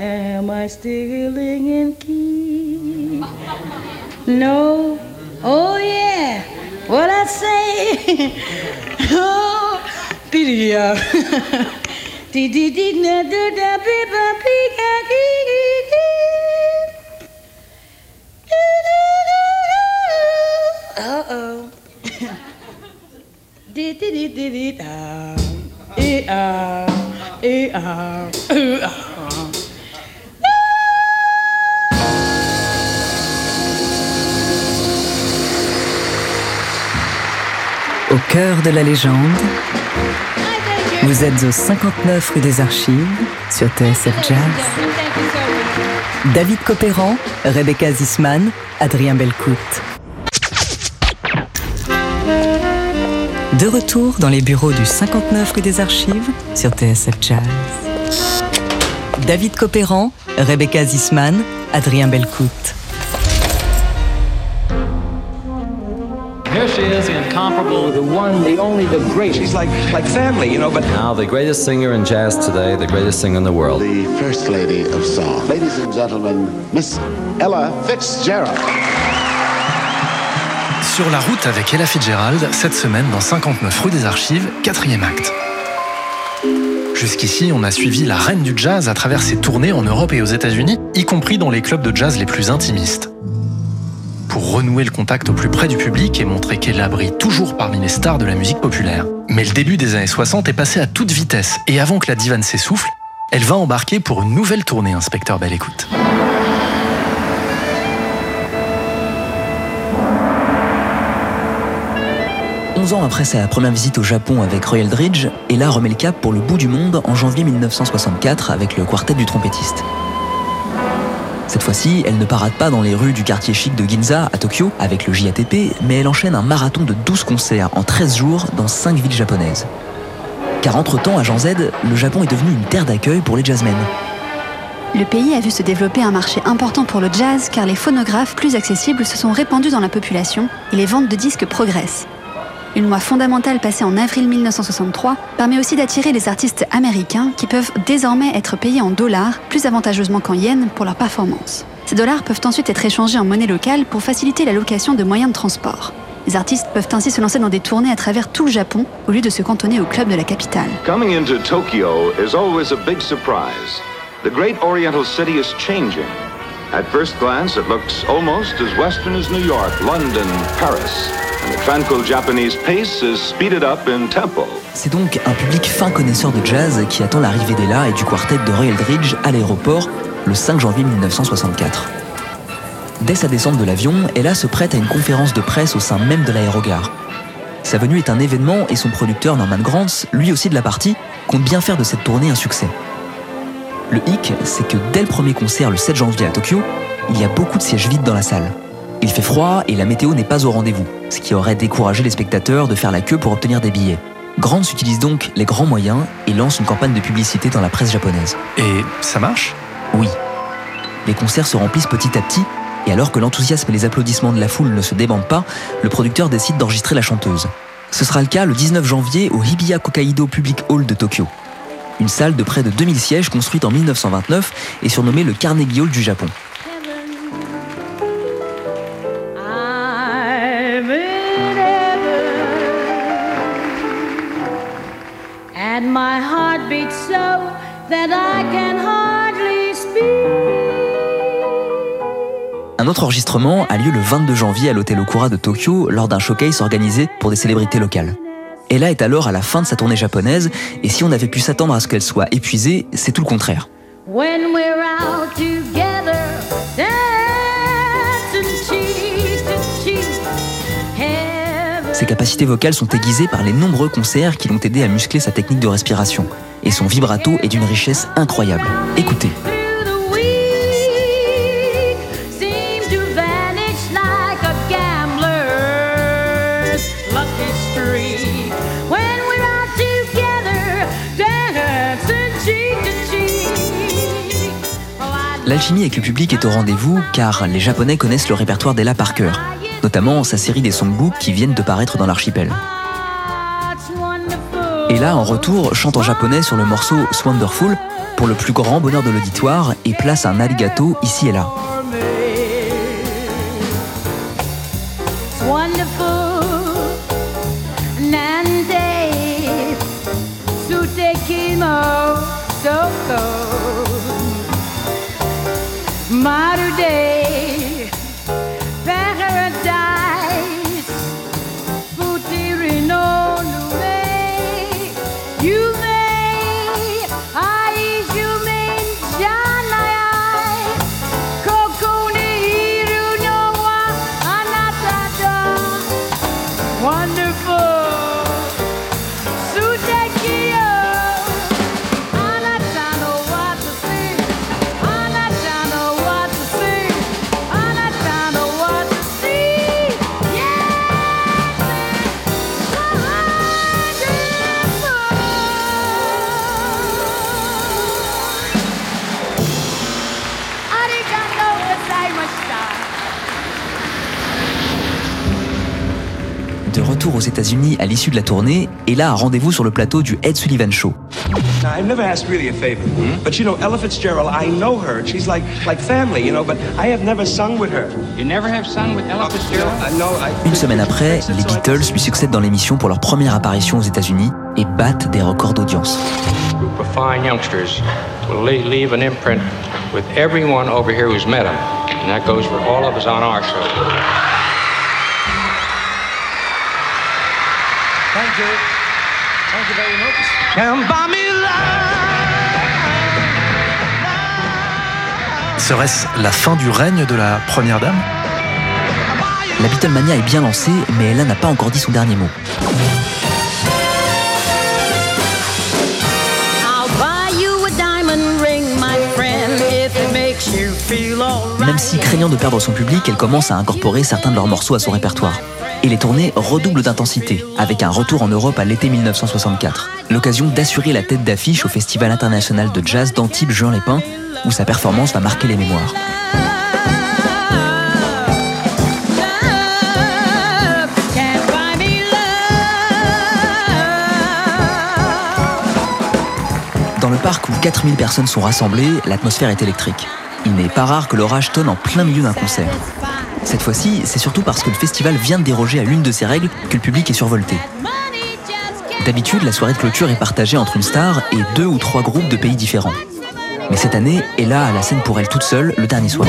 Am I still in key? No. Oh yeah. What I say? oh. Dee dee dee da da da bi ba ga gi gi gi. Uh oh. Dee dee dee dee da. Eh ah. Ah. Eh ah. Au cœur de la légende, vous êtes au 59 rue des Archives sur TSF Jazz. David Copéran, Rebecca Zisman, Adrien Belcout. De retour dans les bureaux du 59 rue des Archives sur TSF Jazz. David Copéran, Rebecca Zisman, Adrien Belcout. Here she is, the incomparable. The one, the only, the great. She's like like family, you know, but Now, the greatest singer in jazz today, the greatest singer in the world. The First Lady of Song. Ladies and gentlemen, Miss Ella Fitzgerald. Sur la route avec Ella Fitzgerald, cette semaine dans 59 rue des Archives, quatrième acte. Jusqu'ici, on a suivi la reine du jazz à travers ses tournées en Europe et aux États-Unis, y compris dans les clubs de jazz les plus intimistes. Pour renouer le contact au plus près du public et montrer qu'elle brille toujours parmi les stars de la musique populaire. Mais le début des années 60 est passé à toute vitesse, et avant que la divane s'essouffle, elle va embarquer pour une nouvelle tournée, inspecteur Belle Écoute. Onze ans après sa première visite au Japon avec Royal Dridge, Ella remet le cap pour le bout du monde en janvier 1964 avec le quartet du trompettiste. Cette fois-ci, elle ne parade pas dans les rues du quartier chic de Ginza à Tokyo avec le JATP, mais elle enchaîne un marathon de 12 concerts en 13 jours dans 5 villes japonaises. Car entre-temps, à Jean Z, le Japon est devenu une terre d'accueil pour les jazzmen. Le pays a vu se développer un marché important pour le jazz car les phonographes plus accessibles se sont répandus dans la population et les ventes de disques progressent. Une loi fondamentale passée en avril 1963 permet aussi d'attirer les artistes américains qui peuvent désormais être payés en dollars plus avantageusement qu'en yens pour leurs performances. Ces dollars peuvent ensuite être échangés en monnaie locale pour faciliter la location de moyens de transport. Les artistes peuvent ainsi se lancer dans des tournées à travers tout le Japon au lieu de se cantonner au club de la capitale. Coming into Tokyo is always a big surprise. The great oriental city is changing. At first glance, it looks almost as western as New York, London, Paris. And the tranquil Japanese pace is speeded up in tempo. C'est donc un public fin connaisseur de jazz qui attend l'arrivée d'Ella et du quartet de Royal Dridge à l'aéroport le 5 janvier 1964. Dès sa descente de l'avion, Ella se prête à une conférence de presse au sein même de l'aérogare. Sa venue est un événement et son producteur Norman Granz, lui aussi de la partie, compte bien faire de cette tournée un succès. Le hic, c'est que dès le premier concert le 7 janvier à Tokyo, il y a beaucoup de sièges vides dans la salle. Il fait froid et la météo n'est pas au rendez-vous, ce qui aurait découragé les spectateurs de faire la queue pour obtenir des billets. Granz utilise donc les grands moyens et lance une campagne de publicité dans la presse japonaise. Et ça marche? Oui. Les concerts se remplissent petit à petit, et alors que l'enthousiasme et les applaudissements de la foule ne se débandent pas, le producteur décide d'enregistrer la chanteuse. Ce sera le cas le 19 janvier au Hibiya Kokaido Public Hall de Tokyo. Une salle de près de 2000 sièges construite en 1929 et surnommée le Carnegie Hall du Japon. Un autre enregistrement a lieu le 22 janvier à l'hôtel Okura de Tokyo lors d'un showcase organisé pour des célébrités locales. Ella est alors à la fin de sa tournée japonaise et si on avait pu s'attendre à ce qu'elle soit épuisée, c'est tout le contraire. When we're out together, Ses capacités vocales sont aiguisées par les nombreux concerts qui l'ont aidé à muscler sa technique de respiration. Et son vibrato est d'une richesse incroyable. Écoutez. L'alchimie avec le public est au rendez-vous car les Japonais connaissent le répertoire d'Ella par cœur, notamment sa série des songbooks qui viennent de paraître dans l'archipel. Et là, en retour, chante en japonais sur le morceau Wonderful pour le plus grand bonheur de l'auditoire et place un alligato ici et là. États-Unis à l'issue de la tournée, Ella a rendez-vous sur le plateau du Ed Sullivan Show. Now, I've never asked really a favor, but you know, Ella Fitzgerald, I know her. She's like like family, you know, but I have never sung with her. You never have sung with Ella Fitzgerald? I, Une semaine après, les Beatles lui succèdent dans l'émission pour leur première apparition aux États-Unis et battent des records d'audience. group of fine youngsters will le- leave an imprint with everyone over here who's met them. And that goes for all of us on our show. Thank you. Thank you very much. Come buy me Serait-ce la fin du règne de la première dame? La Beatlemania est bien lancée, mais Ella n'a pas encore dit son dernier mot. Même si, craignant de perdre son public, elle commence à incorporer certains de leurs morceaux à son répertoire. Et les tournées redoublent d'intensité, avec un retour en Europe à l'été 1964. L'occasion d'assurer la tête d'affiche au Festival international de jazz d'Antibes Juin-les-Pins, où sa performance va marquer les mémoires. Dans le parc où 4000 personnes sont rassemblées, l'atmosphère est électrique. Il n'est pas rare que l'orage tonne en plein milieu d'un concert. Cette fois-ci, c'est surtout parce que le festival vient de déroger à l'une de ses règles que le public est survolté. D'habitude, la soirée de clôture est partagée entre une star et deux ou trois groupes de pays différents. Mais cette année, Ella a la scène pour elle toute seule le dernier soir.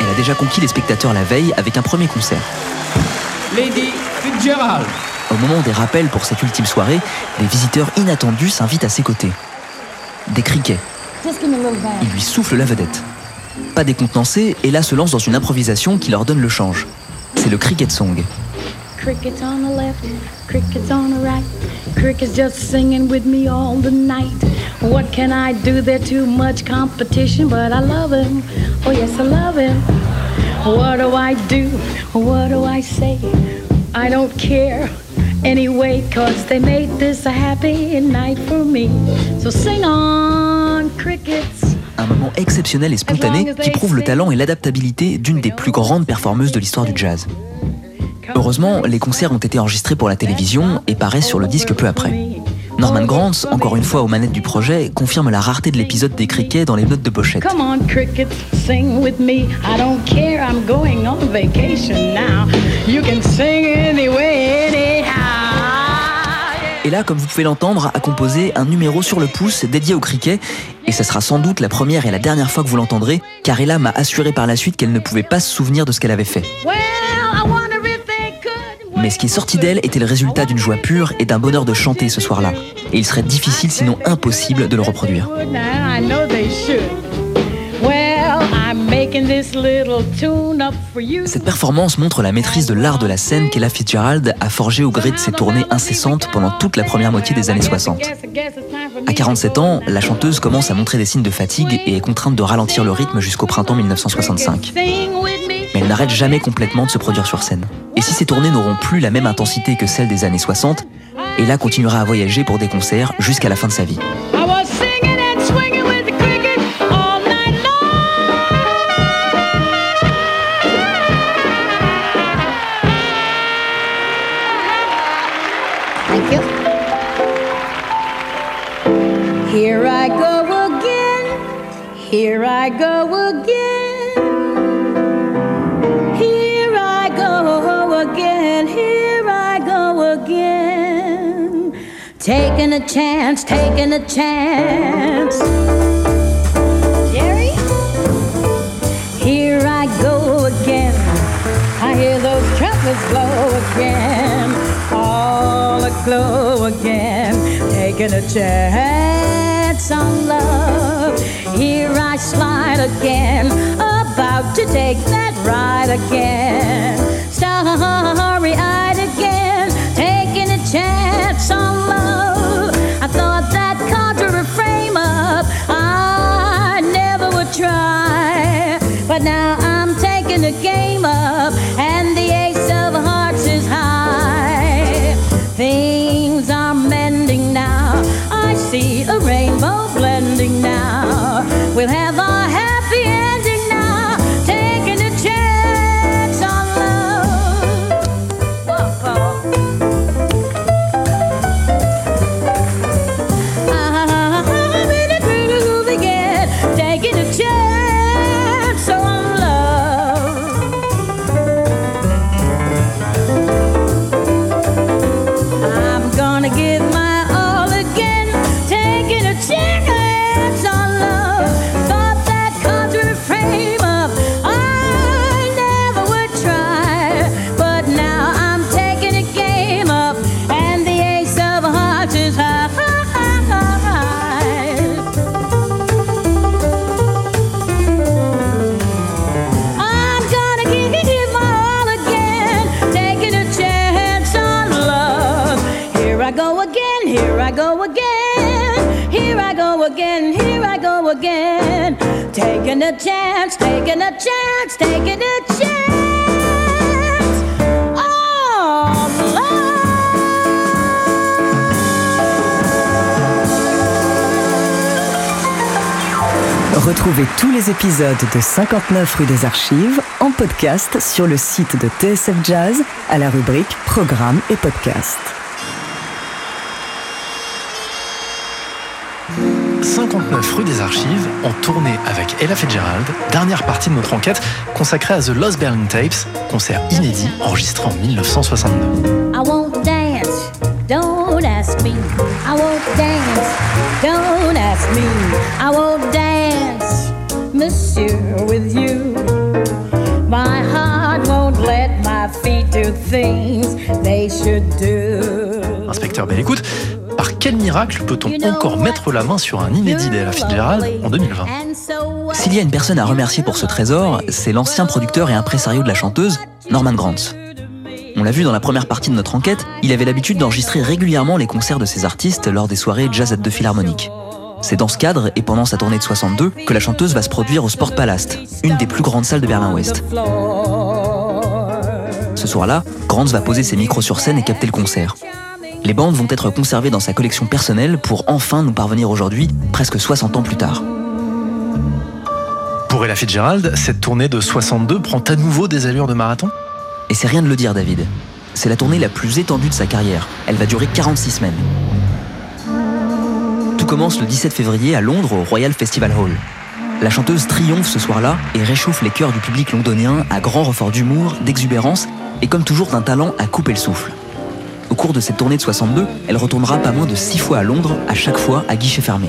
Elle a déjà conquis les spectateurs la veille avec un premier concert. Lady Fitzgerald. Au moment des rappels pour cette ultime soirée, des visiteurs inattendus s'invitent à ses côtés. Des criquets. Il lui souffle la vedette. Pas décontenancé, Ella se lance dans une improvisation qui leur donne le change. C'est le cricket song. Crickets on the left, crickets on the right. Crickets just singing with me all the night. What can I do? There's too much competition, but I love him. Oh, yes, I love him. What do I do? What do I say? I don't care anyway, cause they made this a happy night for me. So sing on, crickets. Un moment exceptionnel et spontané qui prouve le talent et l'adaptabilité d'une des plus grandes performeuses de l'histoire du jazz. Heureusement, les concerts ont été enregistrés pour la télévision et paraissent sur le disque peu après. Norman Granz, encore une fois aux manettes du projet, confirme la rareté de l'épisode des criquets dans les notes de pochette. Là, comme vous pouvez l'entendre, a composé un numéro sur le pouce dédié au cricket. Et ça sera sans doute la première et la dernière fois que vous l'entendrez, car Ella m'a assuré par la suite qu'elle ne pouvait pas se souvenir de ce qu'elle avait fait. Mais ce qui est sorti d'elle était le résultat d'une joie pure et d'un bonheur de chanter ce soir-là. Et il serait difficile, sinon impossible, de le reproduire. Cette performance montre la maîtrise de l'art de la scène qu'Ella Fitzgerald a forgé au gré de ses tournées incessantes pendant toute la première moitié des années 60. À 47 ans, la chanteuse commence à montrer des signes de fatigue et est contrainte de ralentir le rythme jusqu'au printemps 1965. Sing with me. Mais elle n'arrête jamais complètement de se produire sur scène. Et si ces tournées n'auront plus la même intensité que celles des années 60, Ella continuera à voyager pour des concerts jusqu'à la fin de sa vie. Here I go again. Here I go again. Here I go again. Taking a chance, taking a chance. Jerry? Here I go again. I hear those trumpets blow again. All aglow again. Taking a chance on love. Here I slide again. About to take that ride again. Starry eyed again. Taking a chance on love. I thought that conjure a frame up. I never would try. But now I'm taking the game up. We'll have Retrouvez tous les épisodes de 59 rue des Archives en podcast sur le site de TSF Jazz à la rubrique Programmes et podcasts. 59 rue des Archives, en tournée avec Ella Fitzgerald, dernière partie de notre enquête consacrée à The Lost Berlin Tapes, concert inédit enregistré en 1962. I won't dance, don't ask me. I won't dance, don't ask me. I won't dance, monsieur, with you. My heart won't let my feet do things they should do. Inspecteur Belle Écoute, par quel miracle peut-on encore mettre la main sur un inédit d'Ella Fitzgerald en 2020 S'il y a une personne à remercier pour ce trésor, c'est l'ancien producteur et impresario de la chanteuse, Norman Granz. On l'a vu dans la première partie de notre enquête, il avait l'habitude d'enregistrer régulièrement les concerts de ses artistes lors des soirées Jazz at the Philharmonic. C'est dans ce cadre et pendant sa tournée de 62 que la chanteuse va se produire au Sportpalast, une des plus grandes salles de Berlin-Ouest. Ce soir-là, Granz va poser ses micros sur scène et capter le concert. Les bandes vont être conservées dans sa collection personnelle pour enfin nous parvenir aujourd'hui, presque 60 ans plus tard. Pour Ella Fitzgerald, cette tournée de 62 prend à nouveau des allures de marathon? Et c'est rien de le dire, David. C'est la tournée la plus étendue de sa carrière. Elle va durer 46 semaines. Commence le 17 février à Londres au Royal Festival Hall. La chanteuse triomphe ce soir-là et réchauffe les cœurs du public londonien à grand renfort d'humour, d'exubérance et comme toujours d'un talent à couper le souffle. Au cours de cette tournée de 62, elle retournera pas moins de six fois à Londres, à chaque fois à guichet fermé.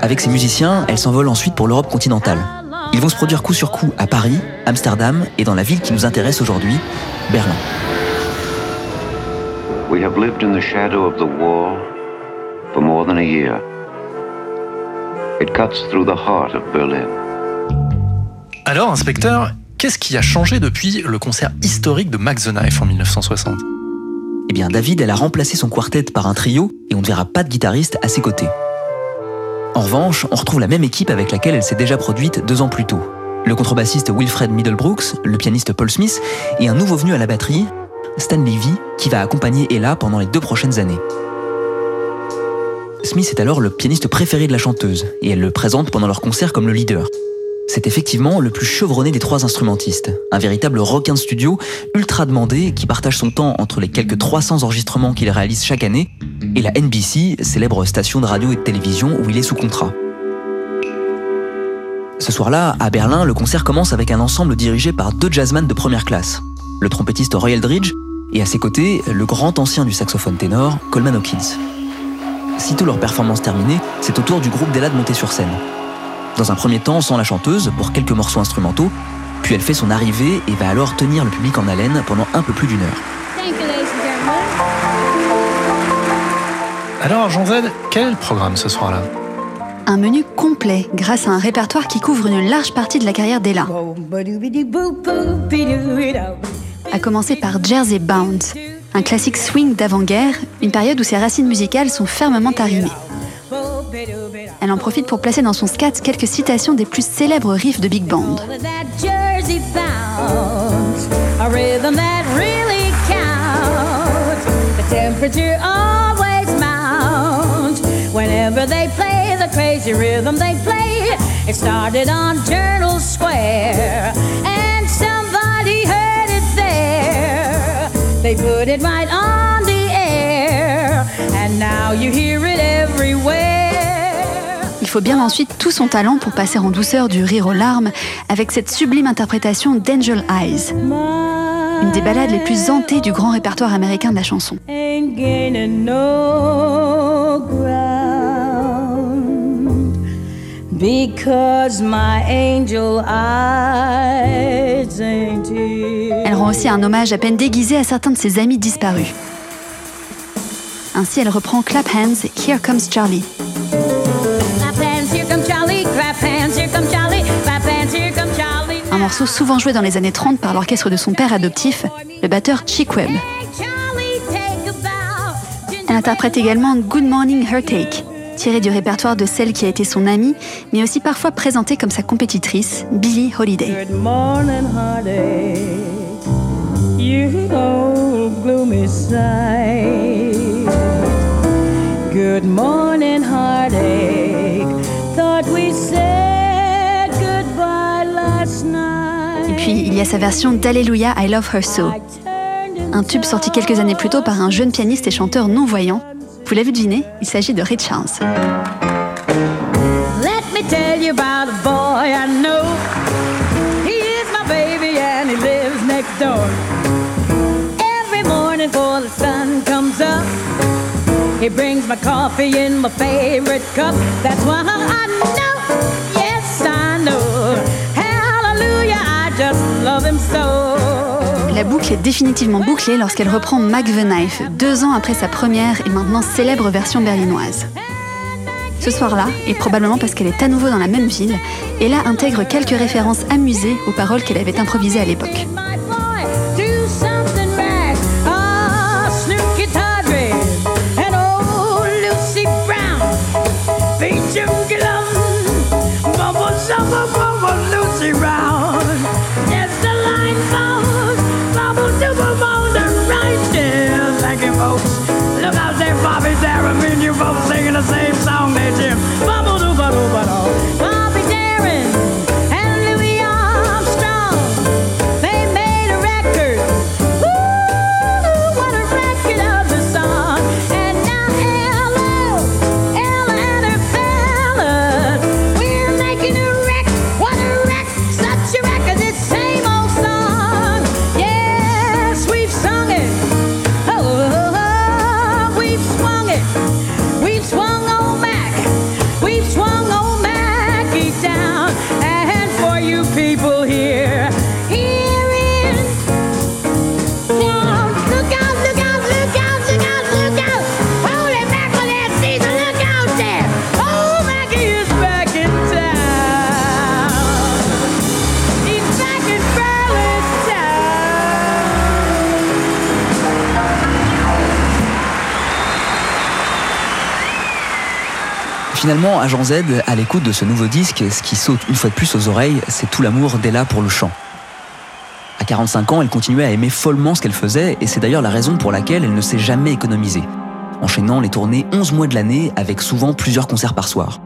Avec ses musiciens, elle s'envole ensuite pour l'Europe continentale. Ils vont se produire coup sur coup à Paris, Amsterdam et dans la ville qui nous intéresse aujourd'hui, Berlin. We have lived in the shadow of the wall for more than a year. It cuts through the heart of Berlin. Alors, inspecteur, qu'est-ce qui a changé depuis le concert historique de Max the Knife en 1960 Eh bien, David, elle a remplacé son quartet par un trio et on ne verra pas de guitariste à ses côtés. En revanche, on retrouve la même équipe avec laquelle elle s'est déjà produite deux ans plus tôt. Le contrebassiste Wilfred Middlebrooks, le pianiste Paul Smith et un nouveau venu à la batterie, Stan Levy, qui va accompagner Ella pendant les deux prochaines années. Smith est alors le pianiste préféré de la chanteuse et elle le présente pendant leur concert comme le leader. C'est effectivement le plus chevronné des trois instrumentistes, un véritable requin de studio ultra demandé qui partage son temps entre les quelques 300 enregistrements qu'il réalise chaque année et la NBC, célèbre station de radio et de télévision où il est sous contrat. Ce soir-là, à Berlin, le concert commence avec un ensemble dirigé par deux jazzmen de première classe, le trompettiste Roy Eldridge et à ses côtés, le grand ancien du saxophone ténor, Coleman Hawkins. Sitôt leur performance terminée, c'est au tour du groupe d'Ella de monter sur scène. Dans un premier temps, sans la chanteuse, pour quelques morceaux instrumentaux, puis elle fait son arrivée et va alors tenir le public en haleine pendant un peu plus d'une heure. Alors, Jean Z, quel programme ce soir-là? Un menu complet grâce à un répertoire qui couvre une large partie de la carrière d'Ella. À commencer par Jersey Bound, un classique swing d'avant-guerre, une période où ses racines musicales sont fermement arrimées. Elle en profite pour placer dans son scat quelques citations des plus célèbres riffs de big band. Il faut bien ensuite tout son talent pour passer en douceur du rire aux larmes avec cette sublime interprétation d'Angel Eyes, une des ballades les plus hantées du grand répertoire américain de la chanson. Elle rend aussi un hommage à peine déguisé à certains de ses amis disparus. Ainsi, elle reprend Clap Hands, Here Comes Charlie. Morceau souvent joué dans les années 30 par l'orchestre de son père adoptif, le batteur Chick Webb. Take. Elle interprète également Good Morning Heartache, tiré du répertoire de celle qui a été son amie, mais aussi parfois présentée comme sa compétitrice, Billie Holiday. Il y a sa version d'Alleluia, I Love Her So, un tube sorti quelques années plus tôt par un jeune pianiste et chanteur non-voyant. Vous l'avez deviné, il s'agit de Ray Charles. Let me tell you about a boy I know. He is my baby and he lives next door. Every morning before the sun comes up, he brings my coffee in my favorite cup. That's why I know, La boucle est définitivement bouclée lorsqu'elle reprend Mac the Knife, deux ans après sa première et maintenant célèbre version berlinoise. Ce soir-là, et probablement parce qu'elle est à nouveau dans la même ville, Ella intègre quelques références amusées aux paroles qu'elle avait improvisées à l'époque. Agent Z, à l'écoute de ce nouveau disque, ce qui saute une fois de plus aux oreilles, c'est tout l'amour d'Ella pour le chant. À 45 ans, elle continuait à aimer follement ce qu'elle faisait, et c'est d'ailleurs la raison pour laquelle elle ne s'est jamais économisée, enchaînant les tournées 11 mois de l'année avec souvent plusieurs concerts par soir.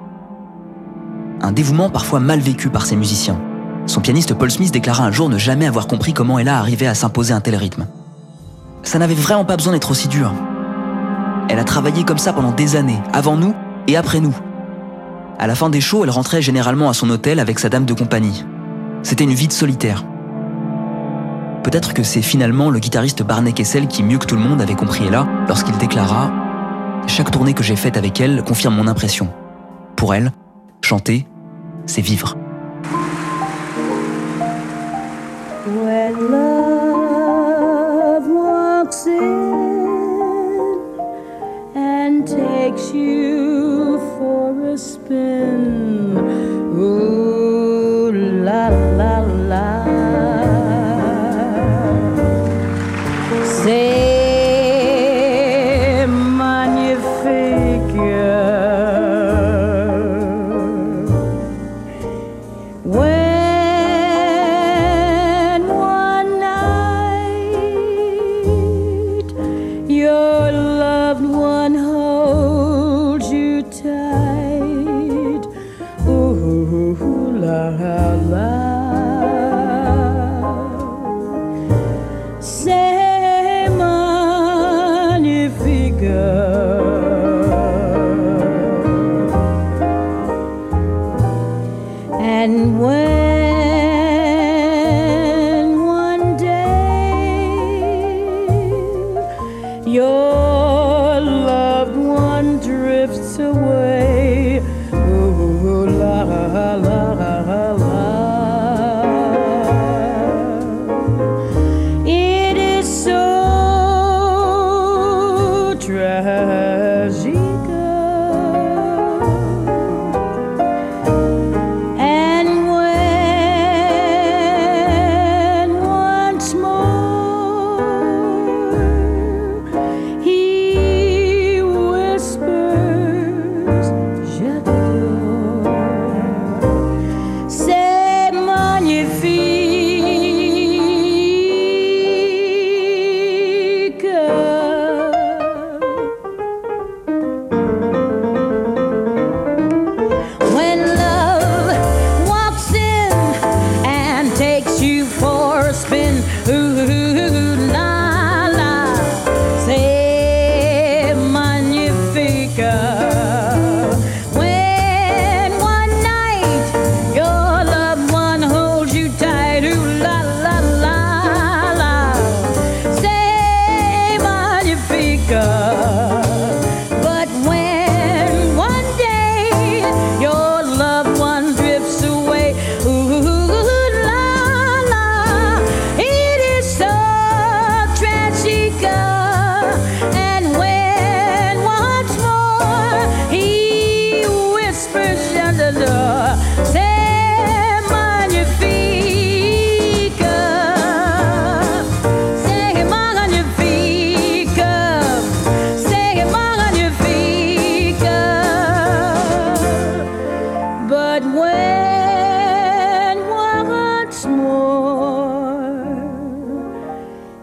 Un dévouement parfois mal vécu par ses musiciens. Son pianiste Paul Smith déclara un jour ne jamais avoir compris comment Ella arrivait à s'imposer un tel rythme. Ça n'avait vraiment pas besoin d'être aussi dur. Elle a travaillé comme ça pendant des années, avant nous et après nous. À la fin des shows, elle rentrait généralement à son hôtel avec sa dame de compagnie. C'était une vie de solitaire. Peut-être que c'est finalement le guitariste Barney Kessel qui, mieux que tout le monde, avait compris Ella lorsqu'il déclara Chaque tournée que j'ai faite avec elle confirme mon impression. Pour elle, chanter, c'est vivre. For a spin,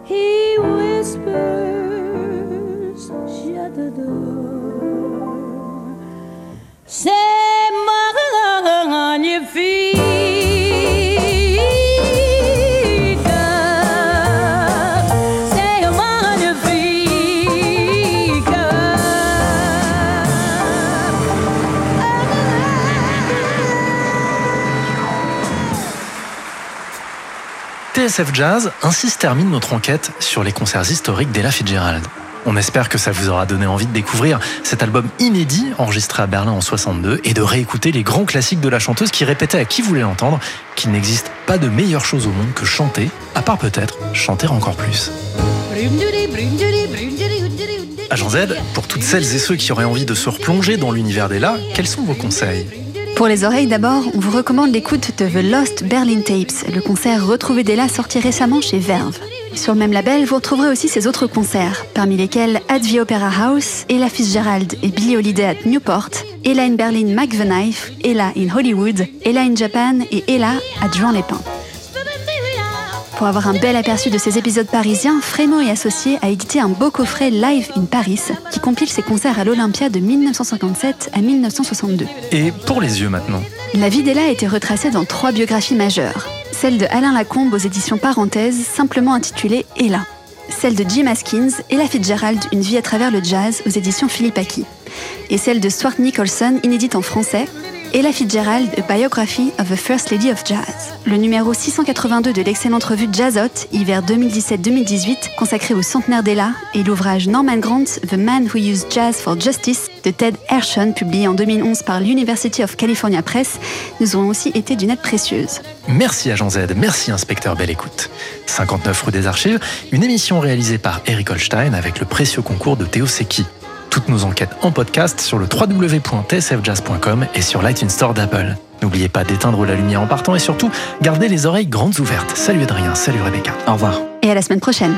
he TSF Jazz, ainsi se termine notre enquête sur les concerts historiques d'Ella Fitzgerald. On espère que ça vous aura donné envie de découvrir cet album inédit enregistré à Berlin en 62 et de réécouter les grands classiques de la chanteuse qui répétait à qui voulait l'entendre qu'il n'existe pas de meilleure chose au monde que chanter, à part peut-être chanter encore plus. Agent Z, pour toutes celles et ceux qui auraient envie de se replonger dans l'univers d'Ella, quels sont vos conseils? Pour les oreilles d'abord, on vous recommande l'écoute de The Lost Berlin Tapes, le concert retrouvé d'Ella sorti récemment chez Verve. Sur le même label, vous retrouverez aussi ses autres concerts, parmi lesquels At the Opera House, Ella Fitzgerald et Billie Holiday at Newport, Ella in Berlin Mac Knife, Ella in Hollywood, Ella in Japan et Ella à Juan-les-Pins. Pour avoir un bel aperçu de ces épisodes parisiens, Frémo et Associés a édité un beau coffret Live in Paris qui compile ses concerts à l'Olympia de 1957 à 1962. Et pour les yeux maintenant La vie d'Ella a été retracée dans trois biographies majeures. Celle de Alain Lacombe aux éditions Parenthèses, simplement intitulée Ella. Celle de Jim Haskins, Ella Fitzgerald, Une vie à travers le jazz aux éditions Philippe Aki. Et celle de Stuart Nicholson, inédite en français, Ella Fitzgerald, A Biography of the First Lady of Jazz. Le numéro 682 de l'excellente revue Jazzot, hiver 2017-2018, consacré au centenaire d'Ella, et l'ouvrage Norman Grant, The Man Who Used Jazz for Justice, de Ted Hershon, publié en 2011 par l'University of California Press, nous ont aussi été d'une aide précieuse. Merci Agent Z, merci Inspecteur Belle Écoute. 59 rue des Archives, une émission réalisée par Eric Holstein avec le précieux concours de Théo Seki. Toutes nos enquêtes en podcast sur le www.tsfjazz.com et sur l'iTunes Store d'Apple. N'oubliez pas d'éteindre la lumière en partant et surtout, gardez les oreilles grandes ouvertes. Salut Adrien, salut Rebecca. Au revoir. Et à la semaine prochaine.